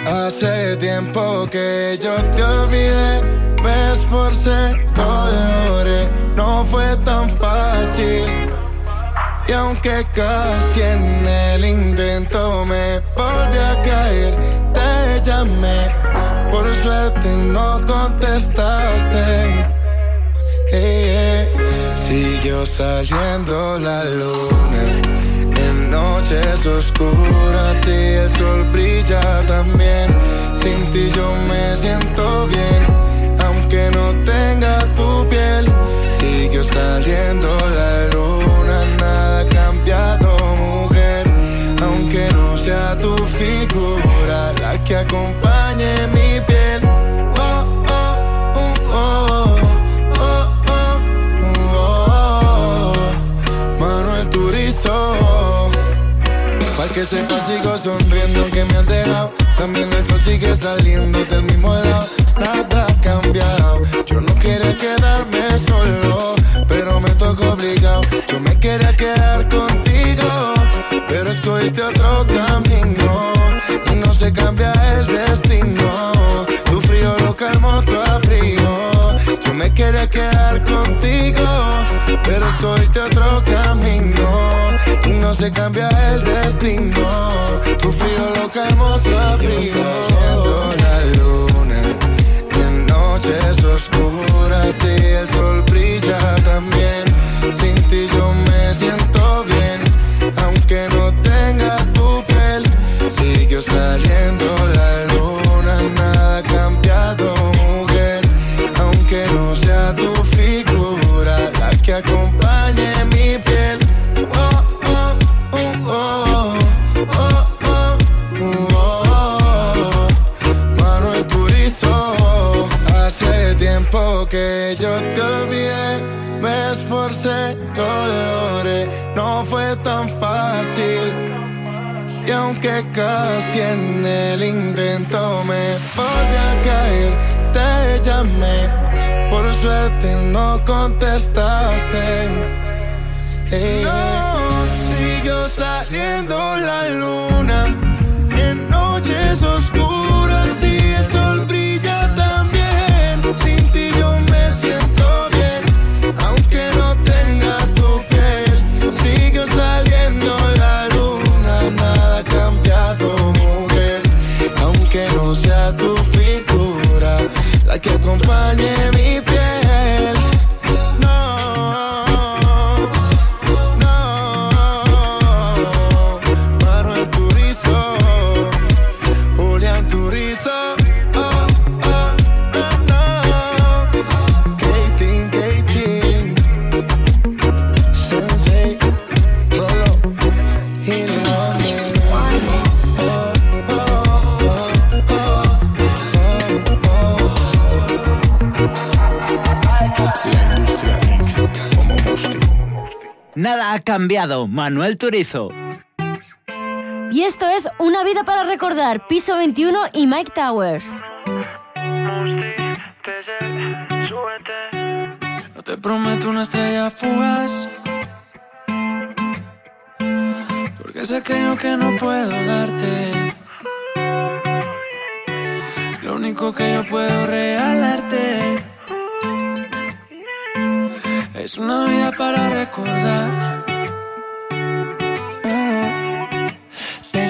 Hace tiempo que yo te olvidé, me esforcé, lo logré, no fue tan fácil. Y aunque casi en el intento me volví a caer, te llamé, por suerte no contestaste. Eh, eh, Siguió saliendo la luna en noches oscuras y el sol brilla también. Sin ti yo me siento bien, aunque no tenga tu piel. Saliendo la luna, nada ha cambiado, mujer. Aunque no sea tu figura la que acompañe mi piel. Oh, oh, oh, oh, oh, oh, oh. Manuel Turizo. Para que sepa sigo sonriendo aunque me han dejado También el sol sigue saliendo del mismo lado Nada ha cambiado Yo no quería quedarme solo Yo me quería quedar contigo Pero escogiste otro camino Y no se cambia el destino Tu frío lo calmó otro frío Yo me quería quedar contigo Pero escogiste otro camino y no se cambia el destino. Tu frío lo calmó su frío. Saliendo la luna y en noches oscuras y el sol brilla también. Sin ti yo me siento bien, aunque no tenga tu piel. Siguió saliendo la luna, nada cambiado, mujer. Aunque no sea tu figura la que acompañe mi piel. Oh, oh, oh, oh, oh, oh, oh. Manuel Turizo, hace tiempo que yo te olvidé, no fue tan fácil. Y aunque casi en el intento me volví a caer, te llamé, por suerte no contestaste. Ey, siguió saliendo la luna en noches oscuras que acompañe mi cambiado, Manuel Turizo. Y esto es Una vida para recordar, Piso 21 y Mike Towers. No te prometo una estrella fugaz. Porque sé que yo que no puedo darte. Lo único que yo puedo regalarte es una vida para recordar.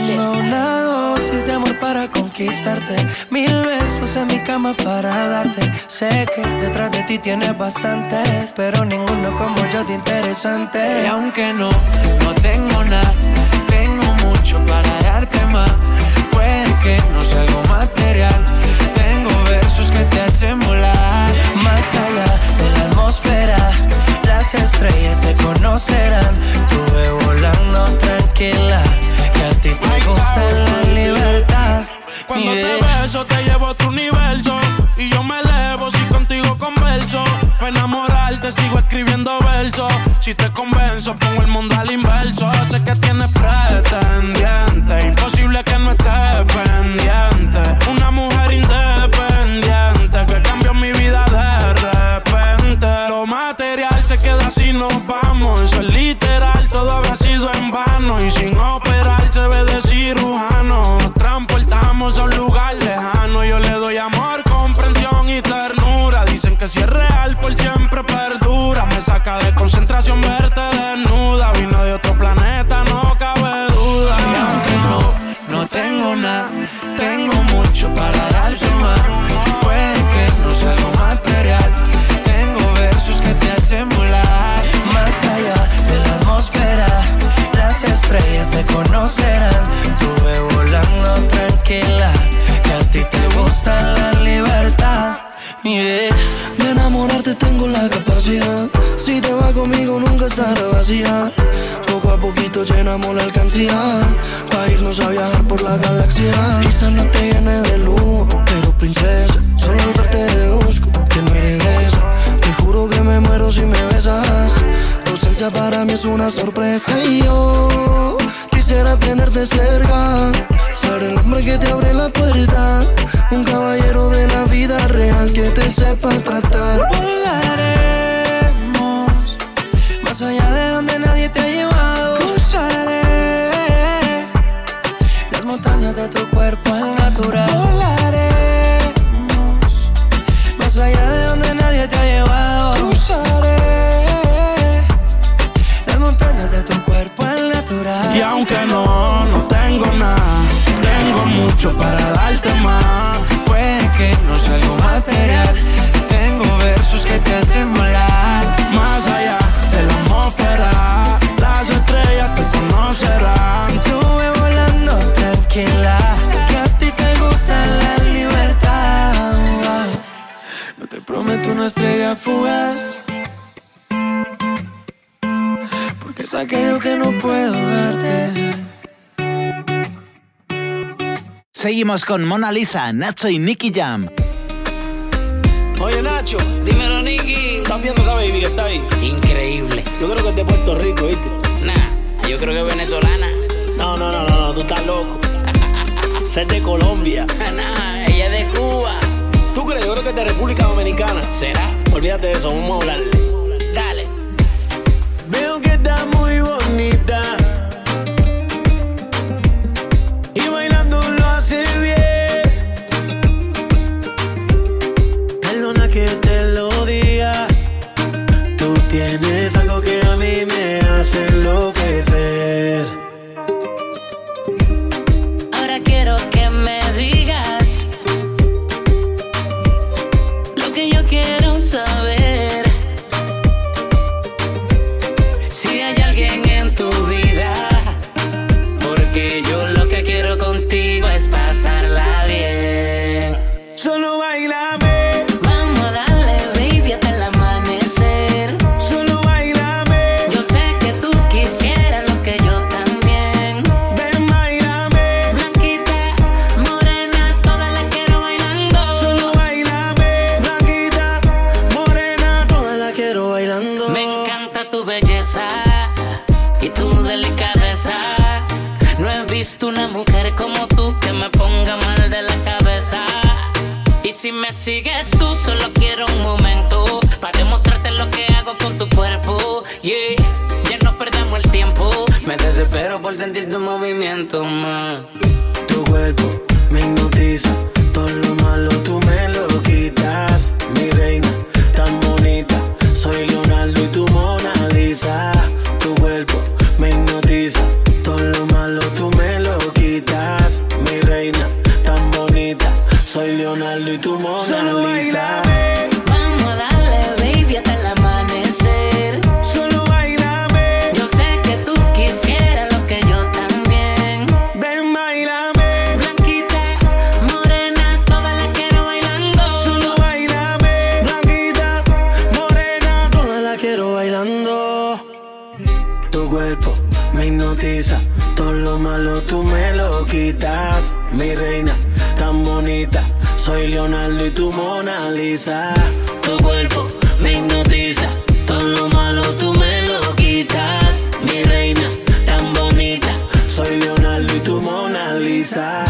Tengo una dosis de amor para conquistarte. Mil besos en mi cama para darte. Sé que detrás de ti tienes bastante, pero ninguno como yo de interesante. Y aunque no, no tengo nada, tengo mucho para darte más. Puede que no sea algo material, tengo versos que te hacen volar. Más allá de la atmósfera, las estrellas te conocerán. Tú ve volando tranquila, que a ti te gusta la libertad. Cuando Yeah. te beso te llevo a otro universo Y yo me elevo si contigo converso Para enamorarte sigo escribiendo verso, pongo el mundo al inverso. Sé que tienes pretendiente, imposible que no estés pendiente. Una mujer independiente que cambió mi vida de repente. Lo material se queda así, nos vamos. Eso es alcancía. Pa' irnos a viajar por la galaxia. Quizás no te llene de luz, pero princesa, solo al verte deduzco que no eres. Te juro que me muero si me besas. Tu ausencia para mí es una sorpresa y yo quisiera tenerte cerca. Ser el hombre que te abre la puerta. Un caballero de la vida real que te sepa tratar. Volaremos Seguimos con Mona Lisa, Nacho y Nicky Jam. Oye, Nacho. Dímelo, Nicky. ¿Estás viendo esa baby que está ahí? Increíble. Yo creo que es de Puerto Rico, ¿viste? Nah, yo creo que es venezolana. No, no, no, no, no, tú estás loco. Esa es de Colombia. nah, ella es de Cuba. ¿Tú crees? Yo creo que es de República Dominicana. ¿Será? Olvídate de eso, vamos a hablarle. Me desespero por sentir tu movimiento, ma. Tu cuerpo me hipnotiza. Todo lo malo tú me tu Mona Lisa. Tu cuerpo me hipnotiza, todo lo malo tú me lo quitas. Mi reina tan bonita, soy Leonardo y tu Mona Lisa.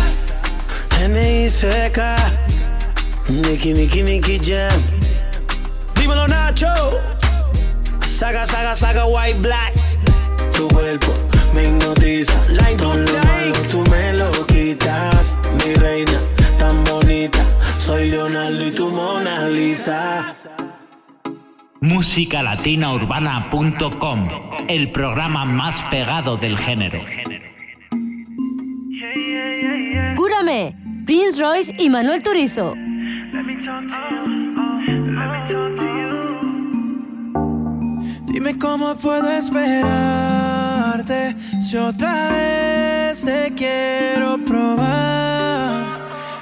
N.I. seca, Nicky, Nicky, Nicky Jam. Dímelo, Nacho. Saga, saga, saga, white, black. Tu cuerpo me hipnotiza Musicalatinaurbana.com, el programa más pegado del género. Cúrame, Prince Royce y Manuel Turizo. Dime cómo puedo esperarte si otra vez te quiero probar.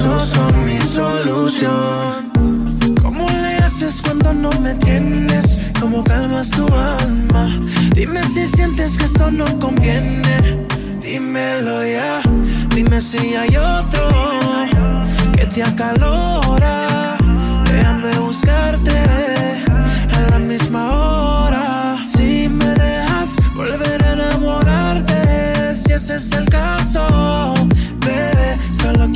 besos son mi solución. ¿Cómo le haces cuando no me tienes? ¿Cómo calmas tu alma? Dime si sientes que esto no conviene. Dímelo ya. Dime si hay otro que te acalora. Déjame buscarte a la misma hora. Si me dejas volver a enamorarte, si ese es el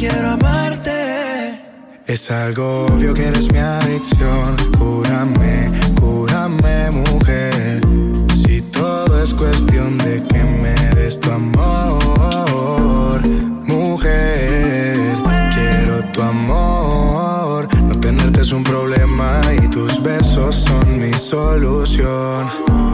quiero amarte. Es algo obvio que eres mi adicción. Cúrame, cúrame, mujer. Si todo es cuestión de que me des tu amor, mujer. Quiero tu amor. No tenerte es un problema y tus besos son mi solución.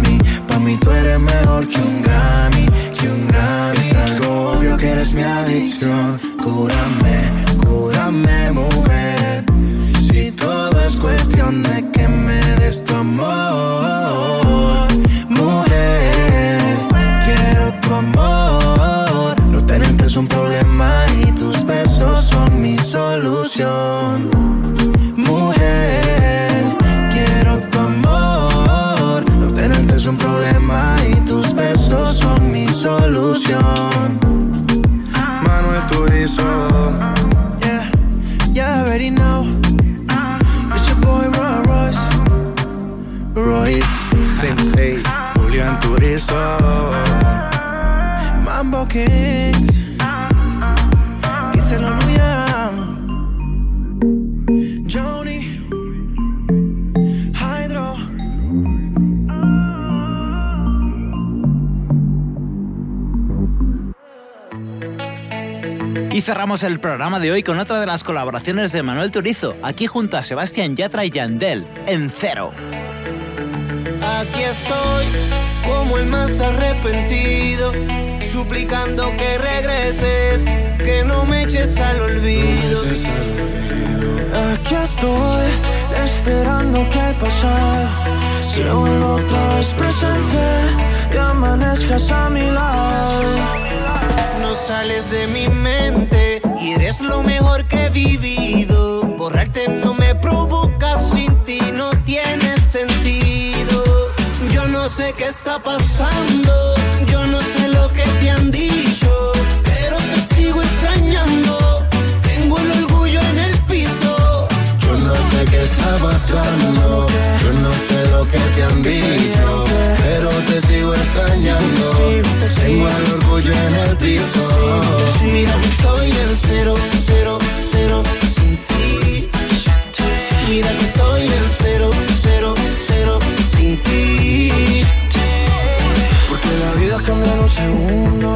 Programa de hoy con otra de las colaboraciones de Manuel Turizo, aquí junto a Sebastián Yatra y Yandel, en Cero. Aquí estoy, como el más arrepentido, suplicando que regreses, que no me eches al olvido. Aquí estoy, esperando que el pasado se vuelva otra vez presente y amanezcas a mi lado. No sales de mi mente y eres lo mejor que he vivido. Borrarte no me provoca, sin ti no tiene sentido. Yo no sé qué está pasando, yo no sé lo que te han dicho, sé qué está pasando, yo no sé lo que te han dicho, pero te sigo extrañando. Tengo el orgullo en el piso. Mira que estoy en cero, cero, cero sin ti. Mira que soy el cero, cero, cero sin ti. Porque la vida cambia en un segundo,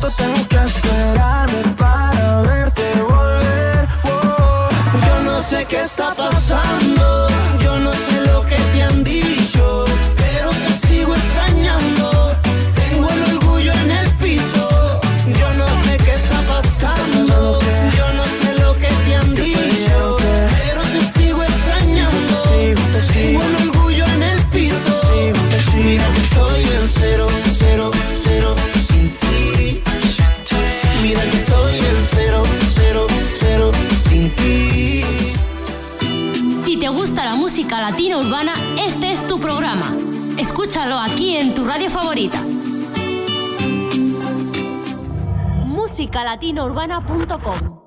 ¿Cuánto tengo que esperarme para verte volver? Yo no sé qué está pasando, yo no sé radio favorita. musicalatinourbana.com